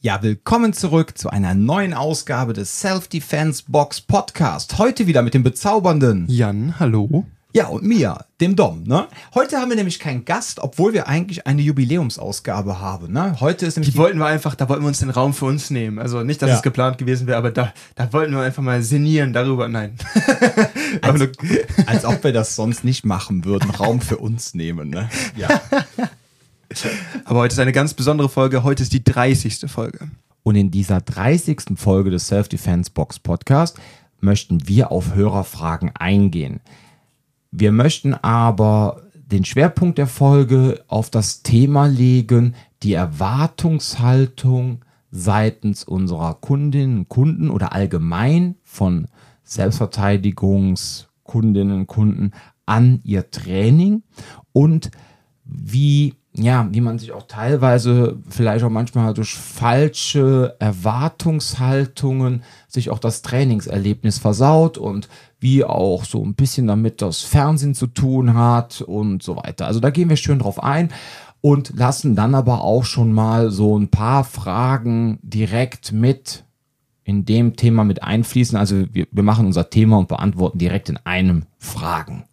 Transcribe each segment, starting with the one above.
Ja, willkommen zurück zu einer neuen Ausgabe des Self-Defense Box Podcast. Heute wieder mit dem bezaubernden Jan, hallo. Ja, und mir, dem Dom. Ne? Heute haben wir nämlich keinen Gast, obwohl wir eigentlich eine Jubiläumsausgabe haben. Ne? Heute ist nämlich Die wollten wir einfach, da wollten wir uns den Raum für uns nehmen. Also nicht, dass Ja. es geplant gewesen wäre, aber da, da wollten wir einfach mal sinnieren darüber. Nein. als, als ob wir das sonst nicht machen würden, Raum für uns nehmen. Ne? Ja. aber heute ist eine ganz besondere Folge. Heute ist die 30. Folge. Und in dieser 30. Folge des Self-Defense Box Podcast möchten wir auf Hörerfragen eingehen. Wir möchten aber den Schwerpunkt der Folge auf das Thema legen, die Erwartungshaltung seitens unserer Kundinnen und Kunden oder allgemein von Selbstverteidigungskundinnen und Kunden an ihr Training und wie, ja, wie man sich auch teilweise vielleicht auch manchmal durch falsche Erwartungshaltungen sich auch das Trainingserlebnis versaut und wie auch so ein bisschen damit das Fernsehen zu tun hat und so weiter. Also da gehen wir schön drauf ein und lassen dann aber auch schon mal so ein paar Fragen direkt mit in dem Thema mit einfließen. Also wir, wir machen unser Thema und beantworten direkt in einem Fragen.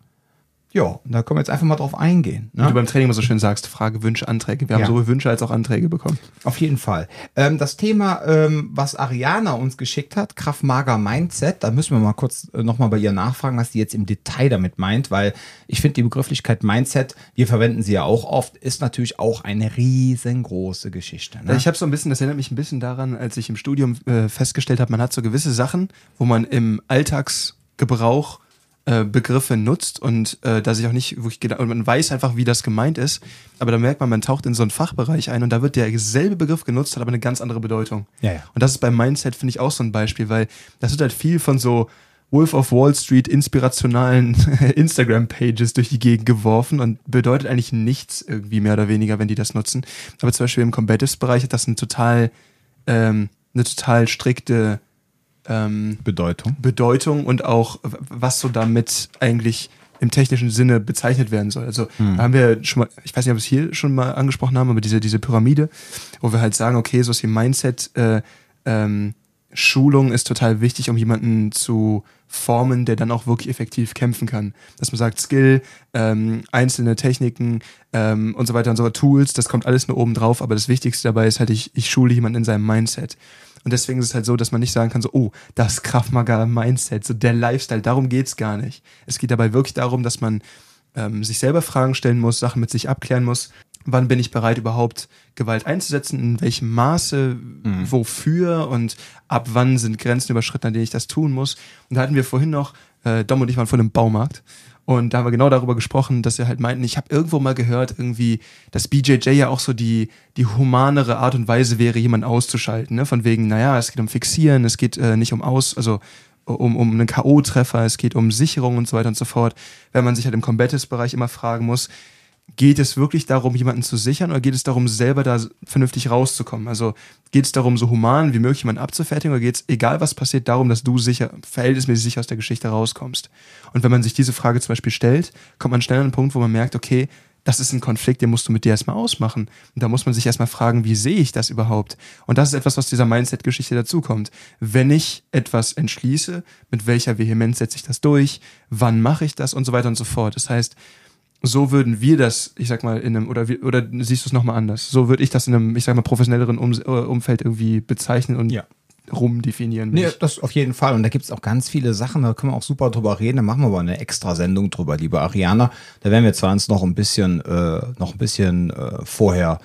Ja, da können wir jetzt einfach mal drauf eingehen. Ne? Wie du beim Training immer so schön sagst, Frage, Wünsche, Anträge. Wir Ja. haben sowohl Wünsche als auch Anträge bekommen. Auf jeden Fall. Ähm, das Thema, ähm, was Ariana uns geschickt hat, Kraft Mager Mindset, da müssen wir mal kurz äh, nochmal bei ihr nachfragen, was sie jetzt im Detail damit meint, weil ich finde die Begrifflichkeit Mindset, wir verwenden sie ja auch oft, ist natürlich auch eine riesengroße Geschichte. Ne? Ich habe so ein bisschen, das erinnert mich ein bisschen daran, als ich im Studium äh, festgestellt habe, man hat so gewisse Sachen, wo man im Alltagsgebrauch äh, Begriffe nutzt und äh, da sich auch nicht wirklich genau, und man weiß einfach, wie das gemeint ist, aber da merkt man, man taucht in so einen Fachbereich ein und da wird derselbe Begriff genutzt, hat aber eine ganz andere Bedeutung. Ja, ja. Und das ist beim Mindset, finde ich, auch so ein Beispiel, weil das wird halt viel von so Wolf of Wall Street inspirationalen Instagram-Pages durch die Gegend geworfen und bedeutet eigentlich nichts irgendwie mehr oder weniger, wenn die das nutzen. Aber zum Beispiel im Combatives-Bereich hat das eine total, ähm, eine total strikte ähm, Bedeutung. Bedeutung und auch was so damit eigentlich im technischen Sinne bezeichnet werden soll. Also da haben wir schon mal, ich weiß nicht, ob wir es hier schon mal angesprochen haben, aber diese, diese Pyramide, wo wir halt sagen, okay, so ist wie Mindset, äh, ähm, Schulung ist total wichtig, um jemanden zu formen, der dann auch wirklich effektiv kämpfen kann. Dass man sagt, Skill, ähm, einzelne Techniken ähm, und so weiter und so fort, Tools, das kommt alles nur oben drauf, aber das Wichtigste dabei ist halt, ich, ich schule jemanden in seinem Mindset. Und deswegen ist es halt so, dass man nicht sagen kann, so, oh, das Kraftmager Mindset, so der Lifestyle, darum geht's gar nicht. Es geht dabei wirklich darum, dass man ähm, sich selber Fragen stellen muss, Sachen mit sich abklären muss. Wann bin ich bereit, überhaupt Gewalt einzusetzen? In welchem Maße? Wofür? Und ab wann sind Grenzen überschritten, an denen ich das tun muss? Und da hatten wir vorhin noch, äh, Dom und ich waren vor dem Baumarkt. Und da haben wir genau darüber gesprochen, dass wir halt meinten, ich habe irgendwo mal gehört, irgendwie, dass BJJ ja auch so die, die humanere Art und Weise wäre, jemanden auszuschalten. Ne? Von wegen, naja, es geht um Fixieren, es geht äh, nicht um Aus, also um, um einen K.O.-Treffer, es geht um Sicherung und so weiter und so fort. Wenn man sich halt im Combatives-Bereich immer fragen muss, geht es wirklich darum, jemanden zu sichern oder geht es darum, selber da vernünftig rauszukommen? Also geht es darum, so human wie möglich jemanden abzufertigen oder geht es, egal was passiert, darum, dass du sicher, verhältnismäßig sicher aus der Geschichte rauskommst? Und wenn man sich diese Frage zum Beispiel stellt, kommt man schnell an einen Punkt, wo man merkt, okay, das ist ein Konflikt, den musst du mit dir erstmal ausmachen. Und da muss man sich erstmal fragen, wie sehe ich das überhaupt? Und das ist etwas, was dieser Mindset-Geschichte dazukommt. Wenn ich etwas entschließe, mit welcher Vehemenz setze ich das durch? Wann mache ich das? Und so weiter und so fort. Das heißt, so würden wir das, ich sag mal, in einem, oder, oder siehst du es nochmal anders? So würde ich das in einem, ich sag mal, professionelleren um, äh, Umfeld irgendwie bezeichnen und Ja. rumdefinieren. Nee, Ich- das auf jeden Fall. Und da gibt es auch ganz viele Sachen, da können wir auch super drüber reden. Da machen wir aber eine extra Sendung drüber, liebe Ariana. Da werden wir zwar uns noch ein bisschen, äh, noch ein bisschen äh, vorher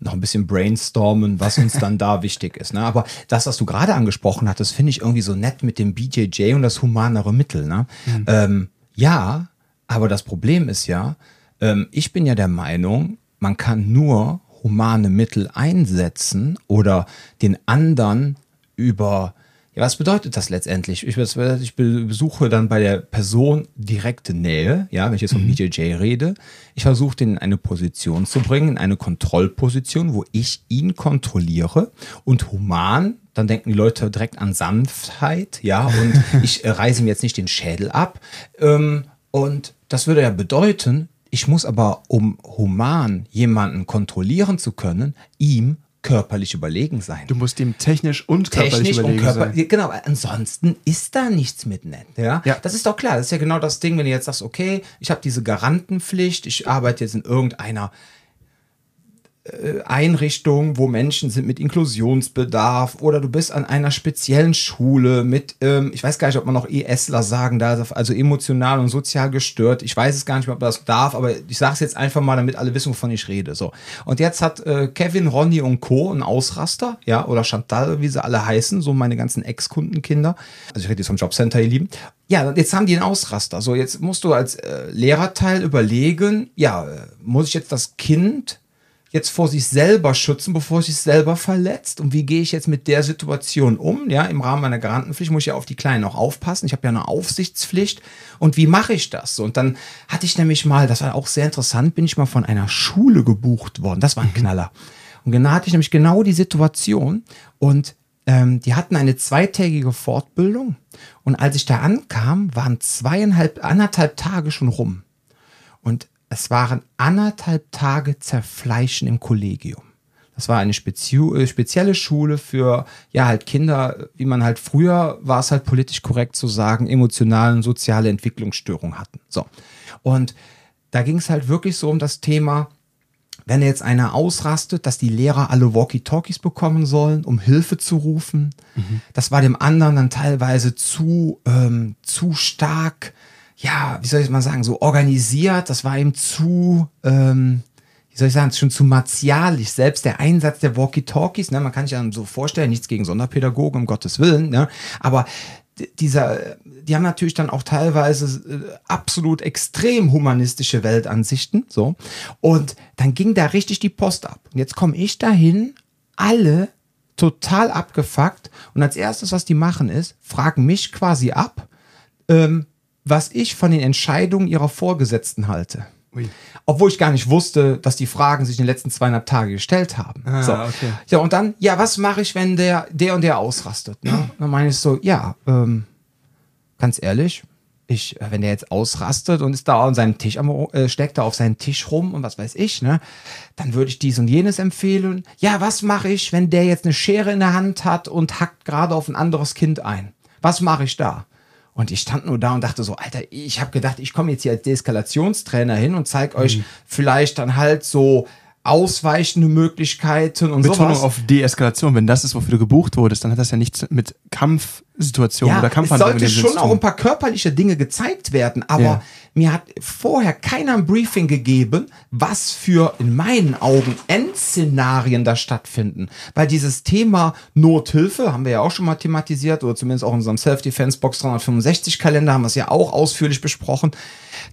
noch ein bisschen brainstormen, was uns dann da wichtig ist. Ne? Aber das, was du gerade angesprochen hattest, finde ich irgendwie so nett mit dem BJJ und das humanere Mittel. Ne? Ähm, ja, aber das Problem ist ja, ähm, ich bin ja der Meinung, man kann nur humane Mittel einsetzen oder den anderen über ja, was bedeutet das letztendlich? Ich, ich besuche dann bei der Person direkte Nähe, ja, wenn ich jetzt von BJJ rede. Ich versuche den in eine Position zu bringen, in eine Kontrollposition, wo ich ihn kontrolliere und human, dann denken die Leute direkt an Sanftheit, ja, und ich äh, reiße ihm jetzt nicht den Schädel ab. Ähm, und das würde ja bedeuten, ich muss aber, um human jemanden kontrollieren zu können, ihm körperlich überlegen sein. Du musst dem technisch und körperlich Technisch und überlegen Körper, sein. genau, ansonsten ist da nichts mit nett, ja? Ja. Das ist doch klar, das ist ja genau das Ding, wenn du jetzt sagst, okay, ich habe diese Garantenpflicht, ich arbeite jetzt in irgendeiner Einrichtung, wo Menschen sind mit Inklusionsbedarf oder du bist an einer speziellen Schule mit, ähm, ich weiß gar nicht, ob man noch ESler sagen darf, also emotional und sozial gestört. Ich weiß es gar nicht mehr, ob man das darf, aber ich sage es jetzt einfach mal, damit alle wissen, wovon ich rede. So. Und jetzt hat äh, Kevin, Ronny und Co. einen Ausraster, ja, oder Chantal, wie sie alle heißen, so meine ganzen Ex-Kundenkinder. Also ich rede jetzt vom Jobcenter, ihr Lieben. Ja, jetzt haben die einen Ausraster. So, jetzt musst du als äh, Lehrerteil überlegen, ja, äh, muss ich jetzt das Kind jetzt vor sich selber schützen, bevor es sich selber verletzt? Und wie gehe ich jetzt mit der Situation um? Ja, im Rahmen meiner Garantenpflicht muss ich ja auf die Kleinen auch aufpassen. Ich habe ja eine Aufsichtspflicht. Und wie mache ich das? So, Und dann hatte ich nämlich mal, das war auch sehr interessant, bin ich mal von einer Schule gebucht worden. Das war ein Knaller. Und genau hatte ich nämlich genau die Situation. Und ähm, die hatten eine zweitägige Fortbildung. Und als ich da ankam, waren zweieinhalb, anderthalb Tage schon rum. Und es waren anderthalb Tage Zerfleischen im Kollegium. Das war eine äh, spezielle Schule für, ja, halt Kinder, wie man halt früher war es halt politisch korrekt zu sagen, emotionale und soziale Entwicklungsstörungen hatten. So. Und da ging es halt wirklich so um das Thema, wenn jetzt einer ausrastet, dass die Lehrer alle Walkie-Talkies bekommen sollen, um Hilfe zu rufen. Das war dem anderen dann teilweise zu, ähm, zu stark, ja, wie soll ich mal sagen, so organisiert. Das war ihm zu, ähm, wie soll ich sagen, schon zu martialisch. Selbst der Einsatz der Walkie-Talkies, ne, man kann sich ja so vorstellen, nichts gegen Sonderpädagogen, um Gottes Willen, ne, aber dieser, die haben natürlich dann auch teilweise äh, absolut extrem humanistische Weltansichten, so. Und dann ging da richtig die Post ab. Und jetzt komme ich dahin, alle total abgefuckt. Und als erstes, was die machen, ist, fragen mich quasi ab, ähm, was ich von den Entscheidungen ihrer Vorgesetzten halte. Ui. Obwohl ich gar nicht wusste, dass die Fragen sich in den letzten zweieinhalb Tage gestellt haben. Ah, so. okay. Ja, und dann, ja, was mache ich, wenn der, der und der ausrastet? Ne? Dann meine ich so, ja, ähm, ganz ehrlich, ich, äh, wenn der jetzt ausrastet und ist da an seinem Tisch am, äh, steckt da auf seinen Tisch rum und was weiß ich, ne, dann würde ich dies und jenes empfehlen. Ja, was mache ich, wenn der jetzt eine Schere in der Hand hat und hackt gerade auf ein anderes Kind ein? Was mache ich da? Und ich stand nur da und dachte so, Alter, ich habe gedacht, ich komme jetzt hier als Deeskalationstrainer hin und zeige euch vielleicht dann halt so ausweichende Möglichkeiten und Betonung sowas. auf Deeskalation. Wenn das ist, wofür du gebucht wurdest, dann hat das ja nichts mit Kampfsituationen oder es Kampfhandlungen sollte in dem Sinn schon zu auch tun. ein paar körperliche Dinge gezeigt werden, aber Ja. mir hat vorher keiner ein Briefing gegeben, was für in meinen Augen Endszenarien da stattfinden. Weil dieses Thema Nothilfe haben wir ja auch schon mal thematisiert oder zumindest auch in unserem Self-Defense Box 365 Kalender haben wir es ja auch ausführlich besprochen.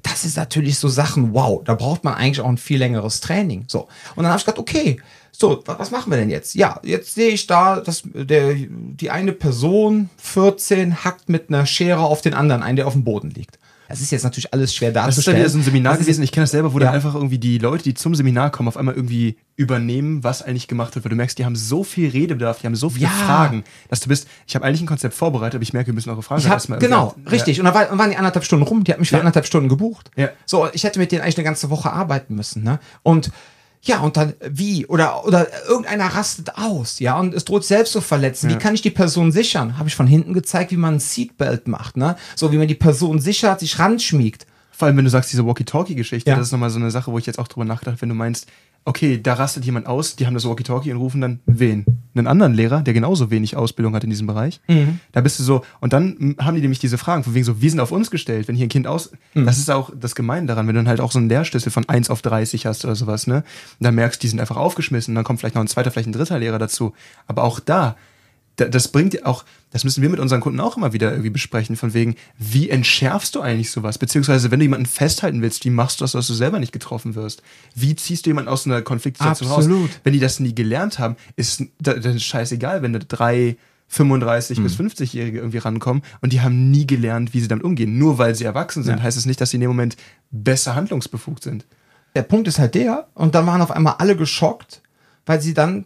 Das ist natürlich so Sachen, wow, da braucht man eigentlich auch ein viel längeres Training. So. Und dann habe ich gedacht, okay, so, wa- was machen wir denn jetzt? Ja, jetzt sehe ich da, dass der, die eine Person, 14, hackt mit einer Schere auf den anderen ein, der auf dem Boden liegt. Das ist jetzt natürlich alles schwer Das ist darzustellen. dann wieder so ein Seminar Das gewesen. Ich kenne das selber, wo Ja. dann einfach irgendwie die Leute, die zum Seminar kommen, auf einmal irgendwie übernehmen, was eigentlich gemacht wird. Weil du merkst, die haben so viel Redebedarf, die haben so viele Ja. Fragen, dass du bist, ich habe eigentlich ein Konzept vorbereitet, aber ich merke, wir müssen eure Fragen Ich hab, erstmal genau, irgendwie- richtig. Und dann war, waren die anderthalb Stunden rum. Die hat mich für Ja. anderthalb Stunden gebucht. Ja. So, ich hätte mit denen eigentlich eine ganze Woche arbeiten müssen. Ne? Und ja, und dann wie? Oder, oder irgendeiner rastet aus, ja, und es droht selbst zu verletzen. Wie Ja. kann ich die Person sichern? Habe ich von hinten gezeigt, wie man ein Seatbelt macht, ne? So wie man die Person sichert, sich ranschmiegt. Vor allem, wenn du sagst, diese Walkie-Talkie-Geschichte, Ja. das ist nochmal so eine Sache, wo ich jetzt auch drüber nachgedacht wenn du meinst, okay, da rastet jemand aus, die haben das Walkie-Talkie und rufen dann wen? Einen anderen Lehrer, der genauso wenig Ausbildung hat in diesem Bereich. Mhm. Da bist du so, und dann haben die nämlich diese Fragen, von wegen so, wir sind auf uns gestellt, wenn hier ein Kind aus. Mhm. Das ist auch das Gemeine daran, wenn du dann halt auch so einen Lehrschlüssel von 1 auf 30 hast oder sowas, ne? Und dann merkst, die sind einfach aufgeschmissen, dann kommt vielleicht noch ein zweiter, vielleicht ein dritter Lehrer dazu. Aber auch da, das bringt auch, das müssen wir mit unseren Kunden auch immer wieder irgendwie besprechen, von wegen, wie entschärfst du eigentlich sowas? Beziehungsweise, wenn du jemanden festhalten willst, wie machst du das, dass du selber nicht getroffen wirst? Wie ziehst du jemanden aus einer Konfliktsituation Absolut. raus? Wenn die das nie gelernt haben, ist da- dann ist scheißegal, wenn da drei 35 bis 50-Jährige irgendwie rankommen und die haben nie gelernt, wie sie damit umgehen. Nur weil sie erwachsen sind, Ja. heißt es nicht, dass sie in dem Moment besser handlungsbefugt sind. Der Punkt ist halt der, und dann waren auf einmal alle geschockt, weil sie dann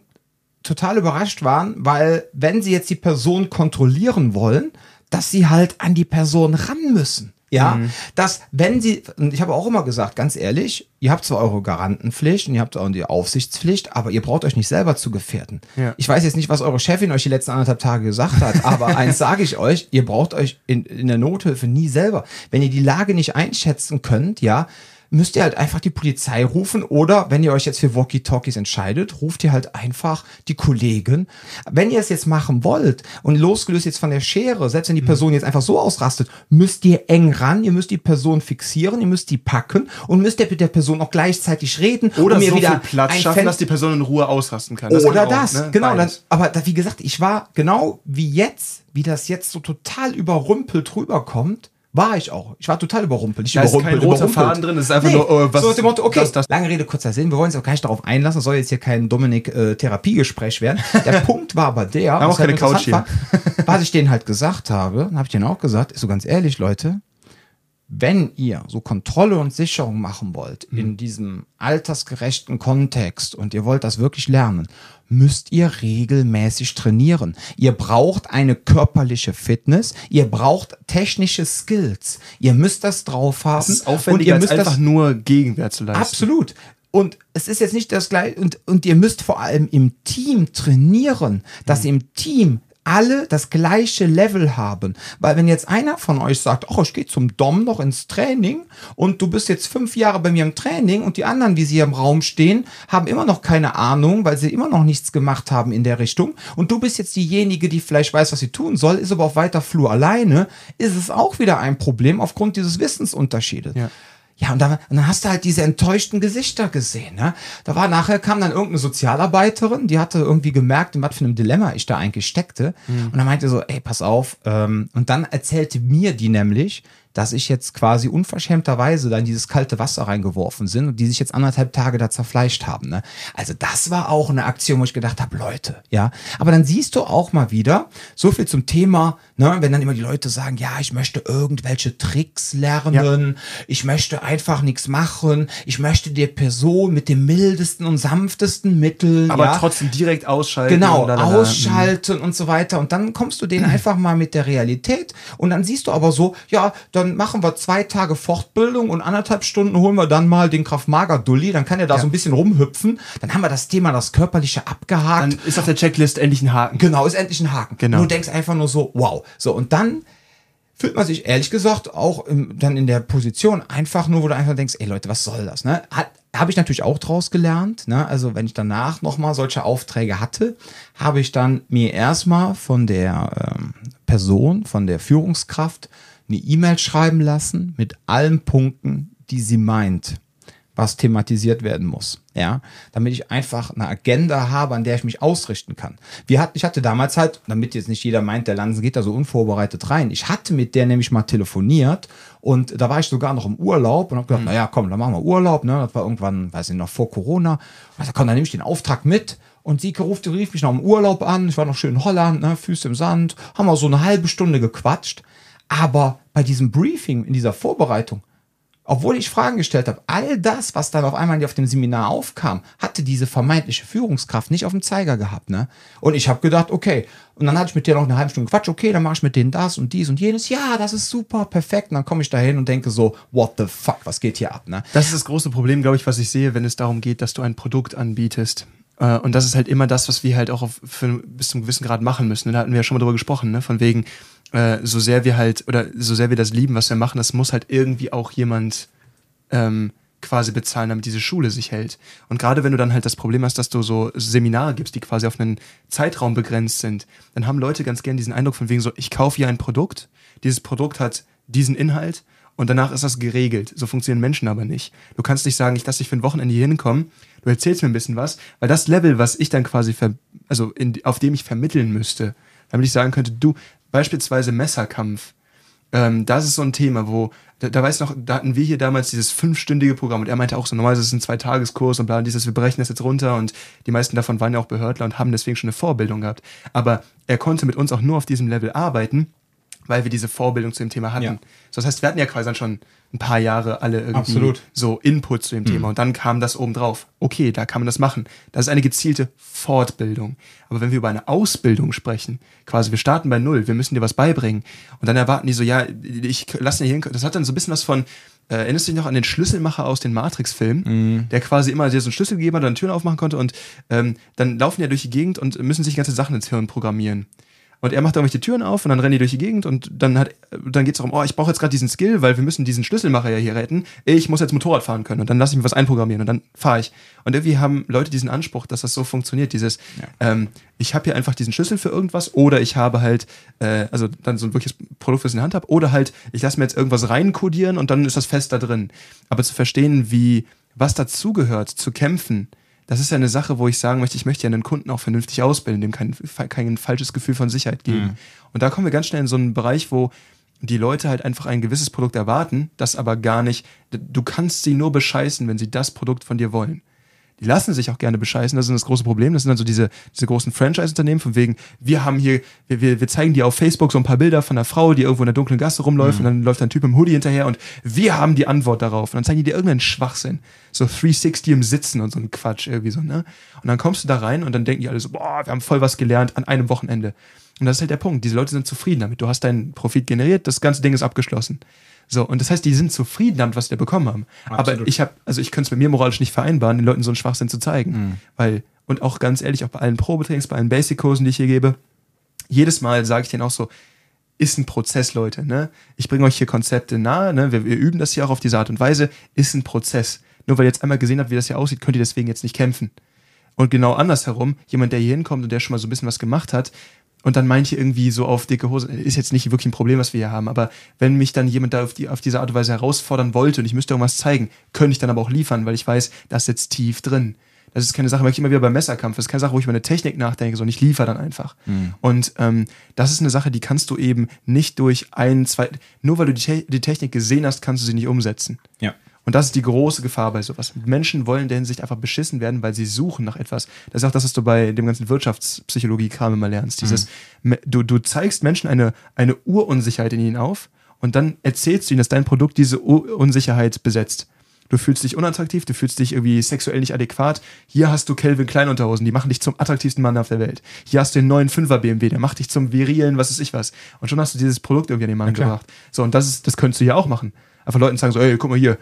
total überrascht waren, weil wenn sie jetzt die Person kontrollieren wollen, dass sie halt an die Person ran müssen. Ja, dass wenn sie, und ich habe auch immer gesagt, ganz ehrlich, ihr habt zwar eure Garantenpflicht und ihr habt auch die Aufsichtspflicht, aber ihr braucht euch nicht selber zu gefährden. Ja. Ich weiß jetzt nicht, was eure Chefin euch die letzten anderthalb Tage gesagt hat, aber eins sage ich euch, ihr braucht euch in, in der Nothilfe nie selber. Wenn ihr die Lage nicht einschätzen könnt, ja, müsst ihr halt einfach die Polizei rufen oder wenn ihr euch jetzt für Walkie-Talkies entscheidet, ruft ihr halt einfach die Kollegen. Wenn ihr es jetzt machen wollt und losgelöst jetzt von der Schere, selbst wenn die Person jetzt einfach so ausrastet, müsst ihr eng ran, ihr müsst die Person fixieren, ihr müsst die packen und müsst ihr mit der Person auch gleichzeitig reden, Oder um ihr so wieder viel Platz schaffen, Fen- dass die Person in Ruhe ausrasten kann. oder kann auch, das, ne? genau. Das, aber da, wie gesagt, ich war genau wie jetzt, wie das jetzt so total überrumpelt rüberkommt, war ich auch. Ich war total überrumpelt. Ich Da ist kein roter. Faden drin, es ist einfach nur, äh, was- so dem Motto, okay, das, das. lange Rede, kurzer Sinn, wir wollen uns auch gar nicht darauf einlassen, soll jetzt hier kein Dominik-Therapiegespräch werden. Der Punkt war aber der, was Couch war, was ich denen halt gesagt habe, habe ich denen auch gesagt, ist so ganz ehrlich, Leute, wenn ihr so Kontrolle und Sicherung machen wollt Mhm. in diesem altersgerechten Kontext und ihr wollt das wirklich lernen, müsst ihr regelmäßig trainieren. Ihr braucht eine körperliche Fitness, ihr braucht technische Skills. Ihr müsst das drauf haben. Das ist und aufwendiger, ihr als müsst einfach das nur Gegenwehr zu leisten. Absolut. Und es ist jetzt nicht das gleiche, und, und ihr müsst vor allem im Team trainieren, dass im Team alle das gleiche Level haben. Weil wenn jetzt einer von euch sagt, oh, ich gehe zum Dom noch ins Training und du bist jetzt fünf Jahre bei mir im Training und die anderen, wie sie hier im Raum stehen, haben immer noch keine Ahnung, weil sie immer noch nichts gemacht haben in der Richtung und du bist jetzt diejenige, die vielleicht weiß, was sie tun soll, ist aber auf weiter Flur alleine, ist es auch wieder ein Problem aufgrund dieses Wissensunterschiedes. Ja. Ja, und dann, und dann hast du halt diese enttäuschten Gesichter gesehen. Ne? Da war nachher kam dann irgendeine Sozialarbeiterin, die hatte irgendwie gemerkt, in was für einem Dilemma ich da eigentlich steckte. Und dann meinte so, ey, pass auf. Ähm, und dann erzählte mir die nämlich, dass ich jetzt quasi unverschämterweise da in dieses kalte Wasser reingeworfen sind und die sich jetzt anderthalb Tage da zerfleischt haben. Ne? Also das war auch eine Aktion, wo ich gedacht habe, Leute, ja. Aber dann siehst du auch mal wieder, so viel zum Thema, ne, wenn dann immer die Leute sagen, ja, ich möchte irgendwelche Tricks lernen, ich möchte einfach nichts machen, ich möchte die Person mit dem mildesten und sanftesten Mitteln, Aber ja, trotzdem direkt ausschalten. Genau, und lalala. ausschalten und so weiter. Und dann kommst du denen einfach mal mit der Realität. Und dann siehst du aber so, ja, dann machen wir zwei Tage Fortbildung und anderthalb Stunden holen wir dann mal den Kraft-Mager-Dulli. Dann kann er da so ein bisschen rumhüpfen. Dann haben wir das Thema, das Körperliche abgehakt. Dann ist auf der Checklist endlich ein Haken. Genau, ist endlich ein Haken. Genau. Und du denkst einfach nur so, wow. So, und dann fühlt man sich ehrlich gesagt auch im, dann in der Position einfach nur, wo du einfach denkst, ey Leute, was soll das? Ne? Hat, habe ich natürlich auch draus gelernt. Ne? Also wenn ich danach nochmal solche Aufträge hatte, habe ich dann mir erstmal von der ähm, Person, von der Führungskraft eine E-Mail schreiben lassen mit allen Punkten, die sie meint was thematisiert werden muss, ja, damit ich einfach eine Agenda habe, an der ich mich ausrichten kann. Wir hatten, ich hatte damals halt, damit jetzt nicht jeder meint, der Lansen geht da so unvorbereitet rein. Ich hatte mit der nämlich mal telefoniert und da war ich sogar noch im Urlaub und habe gedacht, naja, komm, dann machen wir Urlaub, ne, das war irgendwann, weiß ich noch, vor Corona. Ich komm, dann nehme ich den Auftrag mit und sie ruft, rief mich noch im Urlaub an, ich war noch schön in Holland, ne, Füße im Sand, haben wir so eine halbe Stunde gequatscht, aber bei diesem Briefing, in dieser Vorbereitung, obwohl ich Fragen gestellt habe, all das, was dann auf einmal auf dem Seminar aufkam, hatte diese vermeintliche Führungskraft nicht auf dem Zeiger gehabt. Ne? Und ich habe gedacht, okay, und dann hatte ich mit der noch eine halbe Stunde Quatsch, okay, dann mache ich mit denen das und dies und jenes. Ja, das ist super, perfekt. Und dann komme ich da hin und denke so, what the fuck, was geht hier ab? Ne? Das ist das große Problem, glaube ich, was ich sehe, wenn es darum geht, dass du ein Produkt anbietest. Äh, Und das ist halt immer das, was wir halt auch auf, für, bis zum gewissen Grad machen müssen. Da hatten wir ja schon mal drüber gesprochen, ne? von wegen, äh, so sehr wir halt, oder so sehr wir das lieben, was wir machen, das muss halt irgendwie auch jemand ähm, quasi bezahlen, damit diese Schule sich hält. Und gerade wenn du dann halt das Problem hast, dass du so Seminare gibst, die quasi auf einen Zeitraum begrenzt sind, dann haben Leute ganz gern diesen Eindruck von wegen so, ich kaufe hier ein Produkt, dieses Produkt hat diesen Inhalt und danach ist das geregelt. So funktionieren Menschen aber nicht. Du kannst nicht sagen, ich lasse dich für ein Wochenende hier hinkommen, du erzählst mir ein bisschen was, weil das Level, was ich dann quasi, ver also in, auf dem ich vermitteln müsste, damit ich sagen könnte, du, beispielsweise Messerkampf, ähm, das ist so ein Thema, wo, da, da weiß noch, da hatten wir hier damals dieses fünfstündige Programm und er meinte auch so, normalerweise ist es ein Zweitageskurs und bla, und dieses, wir berechnen das jetzt runter und die meisten davon waren ja auch Behördler und haben deswegen schon eine Vorbildung gehabt. Aber er konnte mit uns auch nur auf diesem Level arbeiten, weil wir diese Vorbildung zu dem Thema hatten. Ja. So, das heißt, wir hatten ja quasi dann schon ein paar Jahre alle irgendwie Absolut. so Input zu dem Thema und dann kam das oben drauf. Okay, da kann man das machen. Das ist eine gezielte Fortbildung. Aber wenn wir über eine Ausbildung sprechen, quasi wir starten bei Null, wir müssen dir was beibringen und dann erwarten die so, ja, ich lasse dir hier hin, das hat dann so ein bisschen was von, äh, erinnerst du dich noch an den Schlüsselmacher aus den Matrix-Filmen, der quasi immer dir so einen Schlüssel gegeben hat, dann Türen aufmachen konnte und ähm, dann laufen die ja durch die Gegend und müssen sich ganze Sachen ins Hirn programmieren. Und er macht irgendwelche Türen auf und dann rennen die durch die Gegend und dann hat, dann geht's darum, oh, ich brauche jetzt gerade diesen Skill, weil wir müssen diesen Schlüsselmacher ja hier retten. Ich muss jetzt Motorrad fahren können und dann lasse ich mir was einprogrammieren und dann fahre ich. Und irgendwie haben Leute diesen Anspruch, dass das so funktioniert, dieses, ähm, ich habe hier einfach diesen Schlüssel für irgendwas oder ich habe halt, äh, also dann so ein wirkliches Produkt, was ich in der Hand habe, oder halt, ich lasse mir jetzt irgendwas reinkodieren und dann ist das fest da drin. Aber zu verstehen, wie, was dazugehört, zu kämpfen, das ist ja eine Sache, wo ich sagen möchte, ich möchte ja einen Kunden auch vernünftig ausbilden, dem kein, kein falsches Gefühl von Sicherheit geben. Und da kommen wir ganz schnell in so einen Bereich, wo die Leute halt einfach ein gewisses Produkt erwarten, das aber gar nicht, du kannst sie nur bescheißen, wenn sie das Produkt von dir wollen. Die lassen sich auch gerne bescheißen, das ist das große Problem. Das sind dann so diese, diese großen Franchise-Unternehmen, von wegen, wir haben hier, wir, wir, wir zeigen dir auf Facebook so ein paar Bilder von einer Frau, die irgendwo in der dunklen Gasse rumläuft und dann läuft ein Typ im Hoodie hinterher und wir haben die Antwort darauf. Und dann zeigen die dir irgendeinen Schwachsinn. So 360 im Sitzen und so ein Quatsch irgendwie so, ne? Und dann kommst du da rein und dann denken die alle so, boah, wir haben voll was gelernt an einem Wochenende. Und das ist halt der Punkt. Diese Leute sind zufrieden damit. Du hast deinen Profit generiert, das ganze Ding ist abgeschlossen. So, und das heißt, die sind zufrieden damit, was sie da bekommen haben. Aber Absolut. ich habe, also ich könnte es mit mir moralisch nicht vereinbaren, den Leuten so einen Schwachsinn zu zeigen. Weil, und auch ganz ehrlich, auch bei allen Probetrainings, bei allen Basic-Kursen, die ich hier gebe, jedes Mal sage ich denen auch so, ist ein Prozess, Leute. Ne? Ich bringe euch hier Konzepte nahe, ne? wir, wir üben das hier auch auf diese Art und Weise, ist ein Prozess. Nur weil ihr jetzt einmal gesehen habt, wie das hier aussieht, könnt ihr deswegen jetzt nicht kämpfen. Und genau andersherum, jemand, der hier hinkommt und der schon mal so ein bisschen was gemacht hat, und dann ihr irgendwie so auf dicke Hose, ist jetzt nicht wirklich ein Problem, was wir hier haben, aber wenn mich dann jemand da auf, die, auf diese Art und Weise herausfordern wollte und ich müsste irgendwas zeigen, könnte ich dann aber auch liefern, weil ich weiß, das sitzt tief drin. Das ist keine Sache, merke ich immer wieder beim Messerkampf, das ist keine Sache, wo ich über eine Technik nachdenke, sondern ich liefere dann einfach. Und ähm, das ist eine Sache, die kannst du eben nicht durch ein, zwei, nur weil du die, Te die Technik gesehen hast, kannst du sie nicht umsetzen. Ja. Und das ist die große Gefahr bei sowas. Menschen wollen in der Hinsicht einfach beschissen werden, weil sie suchen nach etwas. Das ist auch das, was du bei dem ganzen Wirtschaftspsychologie-Kram immer lernst. Dieses, me- du, du zeigst Menschen eine, eine Urunsicherheit in ihnen auf und dann erzählst du ihnen, dass dein Produkt diese Urunsicherheit besetzt. Du fühlst dich unattraktiv, du fühlst dich irgendwie sexuell nicht adäquat. Hier hast du Kelvin Kleinunterhosen, die machen dich zum attraktivsten Mann auf der Welt. Hier hast du den neuen 5er BMW, der macht dich zum virilen, was weiß ich was. Und schon hast du dieses Produkt irgendwie an den Mann gebracht. So, und das ist, das könntest du ja auch machen. Einfach Leuten sagen so, ey, guck mal hier,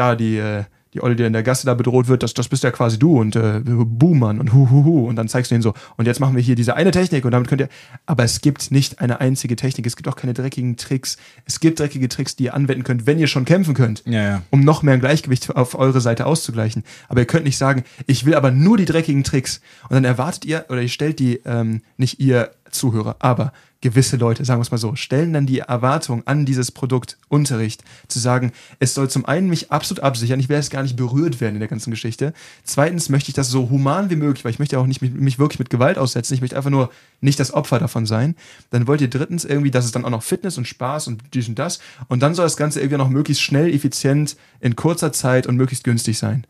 da die, äh, die Olle, die in der Gasse da bedroht wird, das, das bist ja quasi du und äh, Buhmann und hu, hu, hu. Und dann zeigst du ihnen so, und jetzt machen wir hier diese eine Technik und damit könnt ihr. Aber es gibt nicht eine einzige Technik, es gibt auch keine dreckigen Tricks. Es gibt dreckige Tricks, die ihr anwenden könnt, wenn ihr schon kämpfen könnt Ja, ja. um noch mehr ein Gleichgewicht auf eure Seite auszugleichen. Aber ihr könnt nicht sagen, ich will aber nur die dreckigen Tricks. Und dann erwartet ihr, oder ihr stellt die, ähm, nicht ihr Zuhörer, aber gewisse Leute, sagen wir es mal so, stellen dann die Erwartung an dieses Produkt Unterricht, zu sagen, es soll zum einen mich absolut absichern, ich werde jetzt gar nicht berührt werden in der ganzen Geschichte. Zweitens möchte ich das so human wie möglich, weil ich möchte auch nicht mich, mich wirklich mit Gewalt aussetzen, ich möchte einfach nur nicht das Opfer davon sein. Dann wollt ihr drittens irgendwie, dass es dann auch noch Fitness und Spaß und dies und das. Und dann soll das Ganze irgendwie noch möglichst schnell, effizient, in kurzer Zeit und möglichst günstig sein.